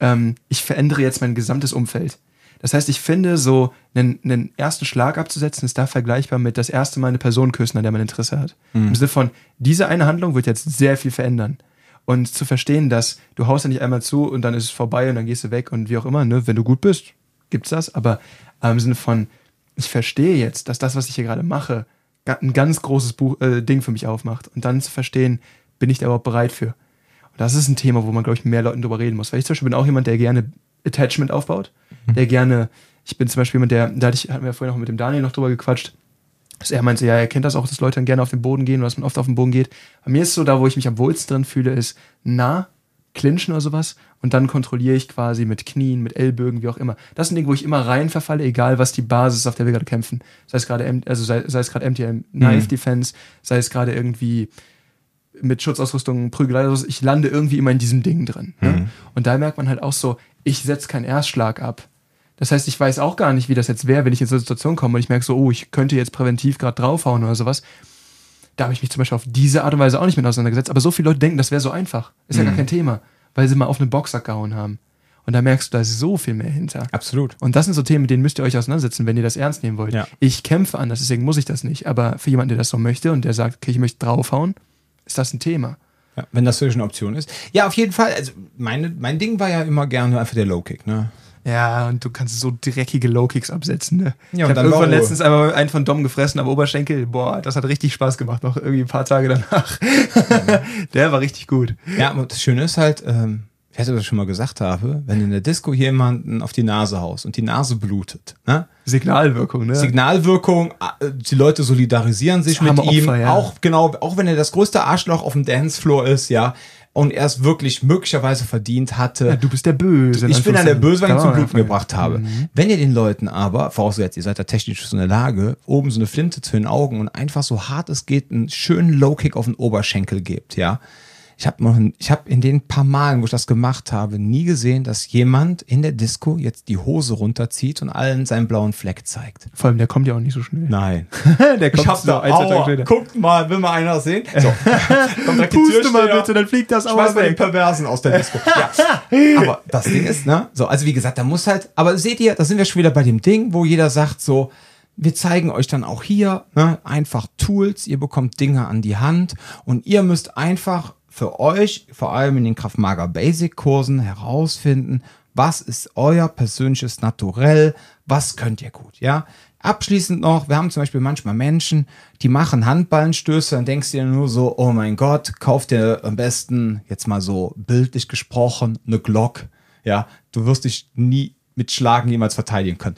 ähm, ich verändere jetzt mein gesamtes Umfeld. Das heißt, ich finde, so einen, einen ersten Schlag abzusetzen, ist da vergleichbar mit das erste Mal eine Person küssen, an der man Interesse hat. Mhm. Im Sinne von, diese eine Handlung wird jetzt sehr viel verändern. Und zu verstehen, dass du haust ja nicht einmal zu und dann ist es vorbei und dann gehst du weg und wie auch immer, ne? wenn du gut bist, gibt's das. Aber äh, im Sinne von, ich verstehe jetzt, dass das, was ich hier gerade mache, ein ganz großes Buch, äh, Ding für mich aufmacht. Und dann zu verstehen, bin ich da überhaupt bereit für? Und das ist ein Thema, wo man, glaube ich, mehr Leuten drüber reden muss. Weil ich zum Beispiel bin auch jemand, der gerne Attachment aufbaut, mhm. der gerne, ich bin zum Beispiel jemand, der, da hatte ich, hatten wir vorhin noch mit dem Daniel noch drüber gequatscht, dass er meinte, ja, er kennt das auch, dass Leute dann gerne auf den Boden gehen oder dass man oft auf den Boden geht. Bei mir ist es so, da wo ich mich am wohlsten drin fühle, ist nah, clinchen oder sowas und dann kontrolliere ich quasi mit Knien, mit Ellbögen, wie auch immer. Das sind Dinge, wo ich immer rein verfalle, egal was die Basis ist, auf der wir gerade kämpfen. Sei es gerade, also sei, sei es gerade MTM Knife mhm. Defense, sei es gerade irgendwie mit Schutzausrüstung, Prügelei, ich lande irgendwie immer in diesem Ding drin. Ne? Mhm. Ne? Und da merkt man halt auch so, ich setze keinen Erstschlag ab. Das heißt, ich weiß auch gar nicht, wie das jetzt wäre, wenn ich in so eine Situation komme und ich merke so, oh, ich könnte jetzt präventiv gerade draufhauen oder sowas. Da habe ich mich zum Beispiel auf diese Art und Weise auch nicht mit auseinandergesetzt. Aber so viele Leute denken, das wäre so einfach. Ist mhm. ja gar mhm. kein Thema, weil sie mal auf einen Boxsack gehauen haben. Und da merkst du, da ist so viel mehr hinter. Absolut. Und das sind so Themen, mit denen müsst ihr euch auseinandersetzen, wenn ihr das ernst nehmen wollt. Ja. Ich kämpfe anders, deswegen muss ich das nicht. Aber für jemanden, der das so möchte und der sagt, okay, ich möchte draufhauen, ist das ein Thema. Ja, wenn das wirklich eine Option ist. Ja, auf jeden Fall. Also meine, mein Ding war ja immer gerne einfach der Low Kick, ne? Ja, und du kannst so dreckige Low-Kicks absetzen, ne? Ja, ich habe irgendwann letztens einmal einen von Dom gefressen am Oberschenkel. Boah, das hat richtig Spaß gemacht, noch irgendwie ein paar Tage danach. der war richtig gut. Ja, aber das Schöne ist halt, ähm, ich hätte das schon mal gesagt habe, wenn in der Disco jemanden auf die Nase haust und die Nase blutet, ne? Signalwirkung, ne? Signalwirkung, die Leute solidarisieren sich mit ihm, Opfer, ja. auch genau, auch wenn er das größte Arschloch auf dem Dancefloor ist, ja, und er es wirklich möglicherweise verdient hatte. Ja, du bist der Böse. Ich bin dann der Böse, weil ich ihn zum Bluten gebracht habe. Mhm. Wenn ihr den Leuten aber, vorausgesetzt, ihr seid da technisch so in der Lage, oben so eine Flinte zu den Augen und einfach so hart es geht einen schönen Low-Kick auf den Oberschenkel gebt, ja, ich habe habe in den paar Malen, wo ich das gemacht habe, nie gesehen, dass jemand in der Disco jetzt die Hose runterzieht und allen seinen blauen Fleck zeigt. Vor allem, der kommt ja auch nicht so schnell. Nein. der kommt ich hab so da, später. Guckt mal, will mal einer sehen? So. kommt Puste mal bitte, dann fliegt das Auer weg. den Perversen aus der Disco. ja. Aber das Ding ist, ne? So, also wie gesagt, da muss halt, aber seht ihr, da sind wir schon wieder bei dem Ding, wo jeder sagt so, wir zeigen euch dann auch hier ne, einfach Tools, ihr bekommt Dinge an die Hand und ihr müsst einfach für euch, vor allem in den Kraftmager Basic Kursen, herausfinden, was ist euer persönliches Naturell, was könnt ihr gut, ja? Abschließend noch, wir haben zum Beispiel manchmal Menschen, die machen Handballenstöße, dann denkst du dir nur so, oh mein Gott, kauf dir am besten, jetzt mal so bildlich gesprochen, eine Glock, ja? Du wirst dich nie mit Schlagen jemals verteidigen können.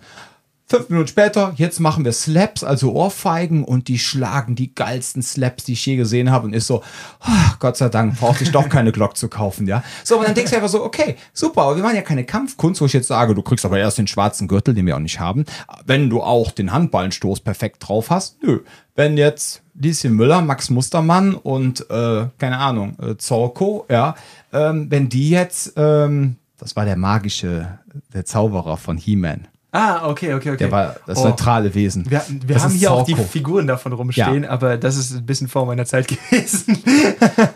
Fünf Minuten später, jetzt machen wir Slaps, also Ohrfeigen, und die schlagen die geilsten Slaps, die ich je gesehen habe, und ist so, oh, Gott sei Dank, brauchte ich doch keine Glock zu kaufen, ja. So, und dann denkst du einfach so, okay, super, aber wir machen ja keine Kampfkunst, wo ich jetzt sage, du kriegst aber erst den schwarzen Gürtel, den wir auch nicht haben, wenn du auch den Handballenstoß perfekt drauf hast. Nö. Wenn jetzt Lieschen Müller, Max Mustermann und, äh, keine Ahnung, äh, Zorko, ja, ähm, wenn die jetzt, ähm, das war der magische, der Zauberer von He-Man Ah, okay, okay, okay. Der war das oh. neutrale Wesen. Wir, wir haben hier Zorko. auch die Figuren davon rumstehen, ja. aber das ist ein bisschen vor meiner Zeit gewesen.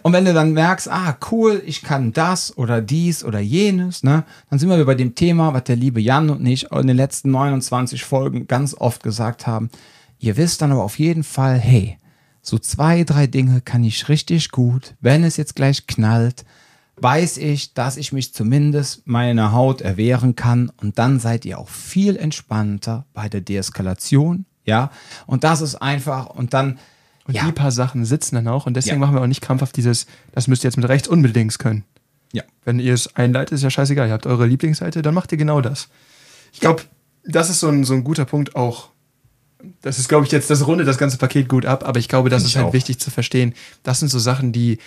und wenn du dann merkst, ah, cool, ich kann das oder dies oder jenes, ne, dann sind wir bei dem Thema, was der liebe Jan und ich in den letzten 29 Folgen ganz oft gesagt haben. Ihr wisst dann aber auf jeden Fall, hey, so zwei, drei Dinge kann ich richtig gut, wenn es jetzt gleich knallt, weiß ich, dass ich mich zumindest meiner Haut erwehren kann und dann seid ihr auch viel entspannter bei der Deeskalation, ja. Und das ist einfach und dann und ja. die paar Sachen sitzen dann auch und deswegen ja. machen wir auch nicht krampfhaft dieses, das müsst ihr jetzt mit rechts unbedingt können. Ja. Wenn ihr es einleitet, ist ja scheißegal. Ihr habt eure Lieblingsseite, dann macht ihr genau das. Ich glaube, das ist so ein, so ein guter Punkt auch. Das ist, glaube ich, jetzt, das rundet das ganze Paket gut ab, aber ich glaube, das Find ist halt auch. wichtig zu verstehen. Das sind so Sachen, die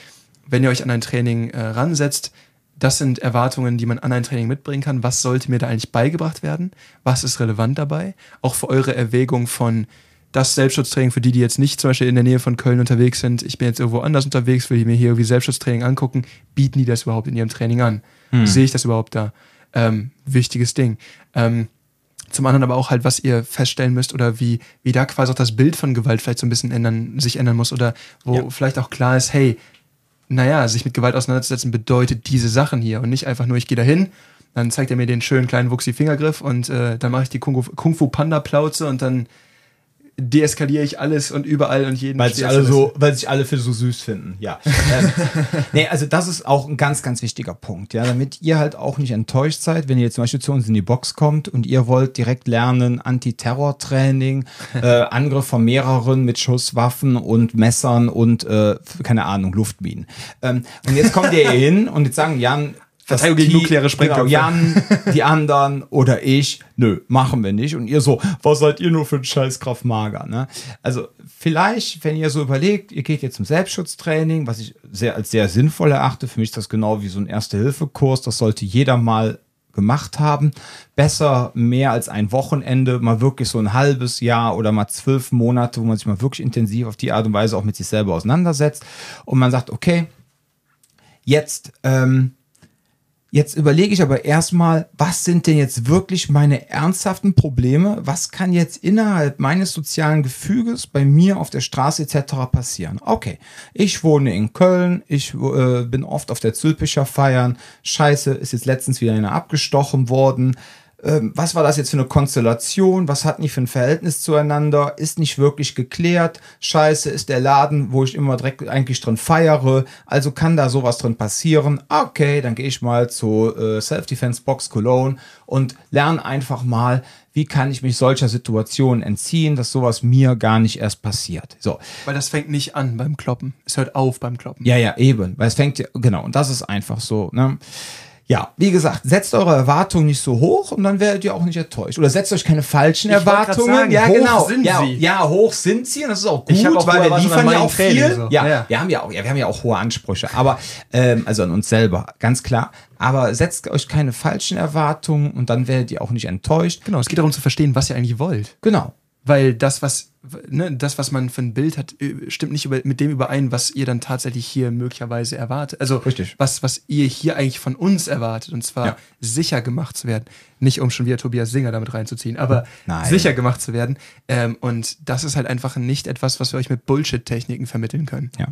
wenn ihr euch an ein Training äh, ransetzt, das sind Erwartungen, die man an ein Training mitbringen kann. Was sollte mir da eigentlich beigebracht werden? Was ist relevant dabei? Auch für eure Erwägung von das Selbstschutztraining für die, die jetzt nicht zum Beispiel in der Nähe von Köln unterwegs sind. Ich bin jetzt irgendwo anders unterwegs, will ich mir hier irgendwie Selbstschutztraining angucken. Bieten die das überhaupt in ihrem Training an? Hm. Sehe ich das überhaupt da? Ähm, wichtiges Ding. Ähm, zum anderen aber auch halt, was ihr feststellen müsst oder wie, wie da quasi auch das Bild von Gewalt vielleicht so ein bisschen ändern, sich ändern muss oder wo ja. vielleicht auch klar ist, hey, naja, sich mit Gewalt auseinanderzusetzen bedeutet diese Sachen hier und nicht einfach nur, ich gehe dahin, dann zeigt er mir den schönen kleinen wuchsi Fingergriff und äh, dann mache ich die Kung Fu Panda Plauze und dann deeskaliere ich alles und überall und jeden. Weil sich alle so, weil sich alle für so süß finden, ja. ähm, nee, also das ist auch ein ganz, ganz wichtiger Punkt, ja, damit ihr halt auch nicht enttäuscht seid, wenn ihr jetzt zum Beispiel zu uns in die Box kommt und ihr wollt direkt lernen Antiterror-Training, äh, Angriff von mehreren mit Schusswaffen und Messern und äh, keine Ahnung Luftminen. Ähm, und jetzt kommt ihr hin und jetzt sagen Jan, Verteidigung gegen nukleare Sprengköpfe. Genau, Jan, die anderen oder ich, nö, machen wir nicht. Und ihr so, was seid ihr nur für ein scheiß Kraft Mager, ne? Also vielleicht, wenn ihr so überlegt, ihr geht jetzt zum Selbstschutztraining, was ich sehr als sehr sinnvoll erachte, für mich ist das genau wie so ein Erste-Hilfe-Kurs, das sollte jeder mal gemacht haben. Besser mehr als ein Wochenende, mal wirklich so ein halbes Jahr oder mal zwölf Monate, wo man sich mal wirklich intensiv auf die Art und Weise auch mit sich selber auseinandersetzt und man sagt, okay, jetzt, ähm, jetzt überlege ich aber erstmal, was sind denn jetzt wirklich meine ernsthaften Probleme? Was kann jetzt innerhalb meines sozialen Gefüges bei mir auf der Straße etc. passieren? Okay, ich wohne in Köln, ich äh, bin oft auf der Zülpicher feiern. Scheiße, ist jetzt letztens wieder einer abgestochen worden ähm, was war das jetzt für eine Konstellation? Was hatten die für ein Verhältnis zueinander? Ist nicht wirklich geklärt. Scheiße, ist der Laden, wo ich immer direkt eigentlich drin feiere. Also kann da sowas drin passieren. Okay, dann gehe ich mal zu äh, Self-Defense Box Cologne und lerne einfach mal, wie kann ich mich solcher Situationen entziehen, dass sowas mir gar nicht erst passiert. So, Weil das fängt nicht an beim Kloppen. Es hört auf beim Kloppen. ja, ja, eben. Weil es fängt genau, und das ist einfach so, ne? Ja, wie gesagt, setzt eure Erwartungen nicht so hoch und dann werdet ihr auch nicht enttäuscht. Oder setzt euch keine falschen grad Erwartungen. sagen, ja, hoch genau. sind ja, sie. ja, hoch sind sie und das ist auch gut, Ich auch weil wir liefern ja auch viel. So. Ja, Ja. wir haben ja auch, ja, wir haben ja auch hohe Ansprüche, aber ähm, also an uns selber, ganz klar. Aber setzt euch keine falschen Erwartungen und dann werdet ihr auch nicht enttäuscht. Genau, es geht darum zu verstehen, was ihr eigentlich wollt. Genau. Weil das, was, ne, das, was man für ein Bild hat, äh, stimmt nicht über, mit dem überein, was ihr dann tatsächlich hier möglicherweise erwartet. Also Richtig. Was, was ihr hier eigentlich von uns erwartet. Und zwar Ja. sicher gemacht zu werden. Nicht um schon wieder Tobias Singer damit reinzuziehen, aber Nein. sicher gemacht zu werden. Ähm, und das ist halt einfach nicht etwas, was wir euch mit Bullshit-Techniken vermitteln können. Ja.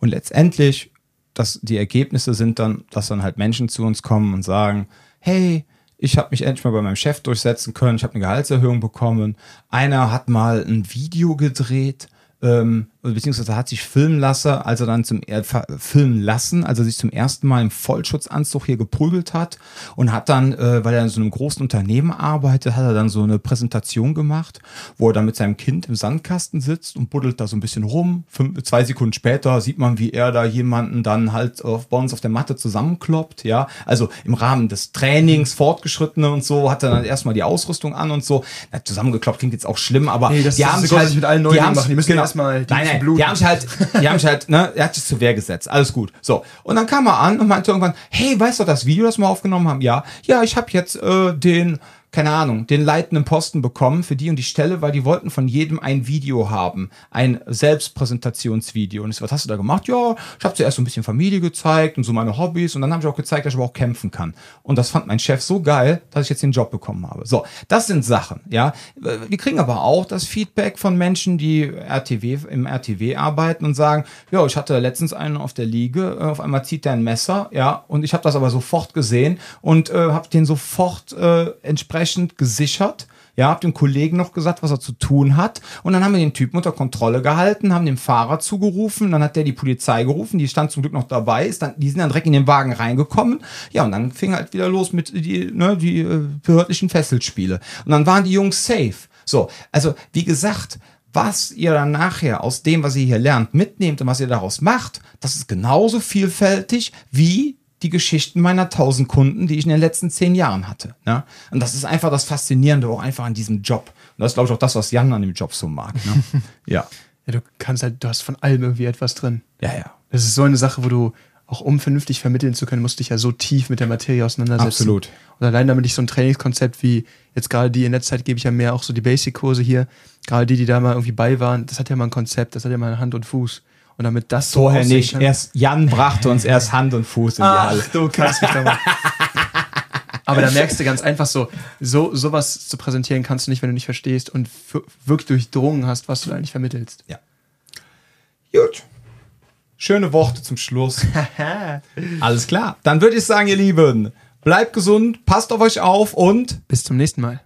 Und letztendlich, dass die Ergebnisse sind dann, dass dann halt Menschen zu uns kommen und sagen, hey, ich habe mich endlich mal bei meinem Chef durchsetzen können, ich habe eine Gehaltserhöhung bekommen. Einer hat mal ein Video gedreht, ähm, beziehungsweise hat sich filmen lassen, als er dann zum ver- filmen lassen, als er sich zum ersten Mal im Vollschutzanzug hier geprügelt hat und hat dann, äh, weil er in so einem großen Unternehmen arbeitet, hat er dann so eine Präsentation gemacht, wo er dann mit seinem Kind im Sandkasten sitzt und buddelt da so ein bisschen rum. Fünf, zwei Sekunden später sieht man, wie er da jemanden dann halt auf, bei uns auf der Matte zusammenkloppt, ja. Also im Rahmen des Trainings, Fortgeschrittene und so, hat er dann erstmal die Ausrüstung an und so. Na, zusammengekloppt klingt jetzt auch schlimm, aber Nee, das- die das haben sich halt, mit allen haben's- machen. Die müssen genau, erstmal die nein, nein, bluten. die haben sich halt, die haben sich halt, ne, er hat sich zur Wehr gesetzt, alles gut. So, und dann kam er an und meinte irgendwann, hey, weißt du das Video, das wir aufgenommen haben? Ja, ja, ich habe jetzt äh, den, keine Ahnung, den leitenden Posten bekommen für die und die Stelle, weil die wollten von jedem ein Video haben, ein Selbstpräsentationsvideo. Und ich so, was hast du da gemacht? Ja, ich habe zuerst so ein bisschen Familie gezeigt und so meine Hobbys und dann habe ich auch gezeigt, dass ich aber auch kämpfen kann. Und das fand mein Chef so geil, dass ich jetzt den Job bekommen habe. So, das sind Sachen, ja. Wir kriegen aber auch das Feedback von Menschen, die RTW im RTW arbeiten und sagen, ja, ich hatte letztens einen auf der Liege, äh, auf einmal zieht der ein Messer, ja, und ich habe das aber sofort gesehen und äh, habe den sofort äh, entsprechend gesichert. Ja, hab dem Kollegen noch gesagt, was er zu tun hat. Und dann haben wir den Typen unter Kontrolle gehalten, haben dem Fahrer zugerufen, dann hat der die Polizei gerufen, die stand zum Glück noch dabei, ist dann, die sind dann direkt in den Wagen reingekommen. Ja, und dann fing halt wieder los mit die, ne, die äh, behördlichen Fesselspiele. Und dann waren die Jungs safe. So, also wie gesagt, was ihr dann nachher aus dem, was ihr hier lernt, mitnehmt und was ihr daraus macht, das ist genauso vielfältig wie die Geschichten meiner tausend Kunden, die ich in den letzten zehn Jahren hatte. Ne? Und das ist einfach das Faszinierende auch einfach an diesem Job. Und das ist, glaube ich, auch das, was Jan an dem Job so mag. Ne? ja. Ja, du kannst halt, du hast von allem irgendwie etwas drin. Ja, ja. Das ist so eine Sache, wo du, auch um vernünftig vermitteln zu können, musst du dich ja so tief mit der Materie auseinandersetzen. Absolut. Und allein damit ich so ein Trainingskonzept wie jetzt gerade die in letzter Zeit gebe ich ja mehr auch so die Basic-Kurse hier, gerade die, die da mal irgendwie bei waren, das hat ja mal ein Konzept, das hat ja mal Hand und Fuß. Und damit das so Vorher nicht. kann- Erst Jan brachte uns erst Hand und Fuß in die Halle. Ach, du kannst mich da mal. Aber da merkst du ganz einfach so, so, sowas zu präsentieren kannst du nicht, wenn du nicht verstehst und wirklich durchdrungen hast, was du da eigentlich vermittelst. Ja. Gut. Schöne Worte zum Schluss. Alles klar. Dann würde ich sagen, ihr Lieben, bleibt gesund, passt auf euch auf und Bis zum nächsten Mal.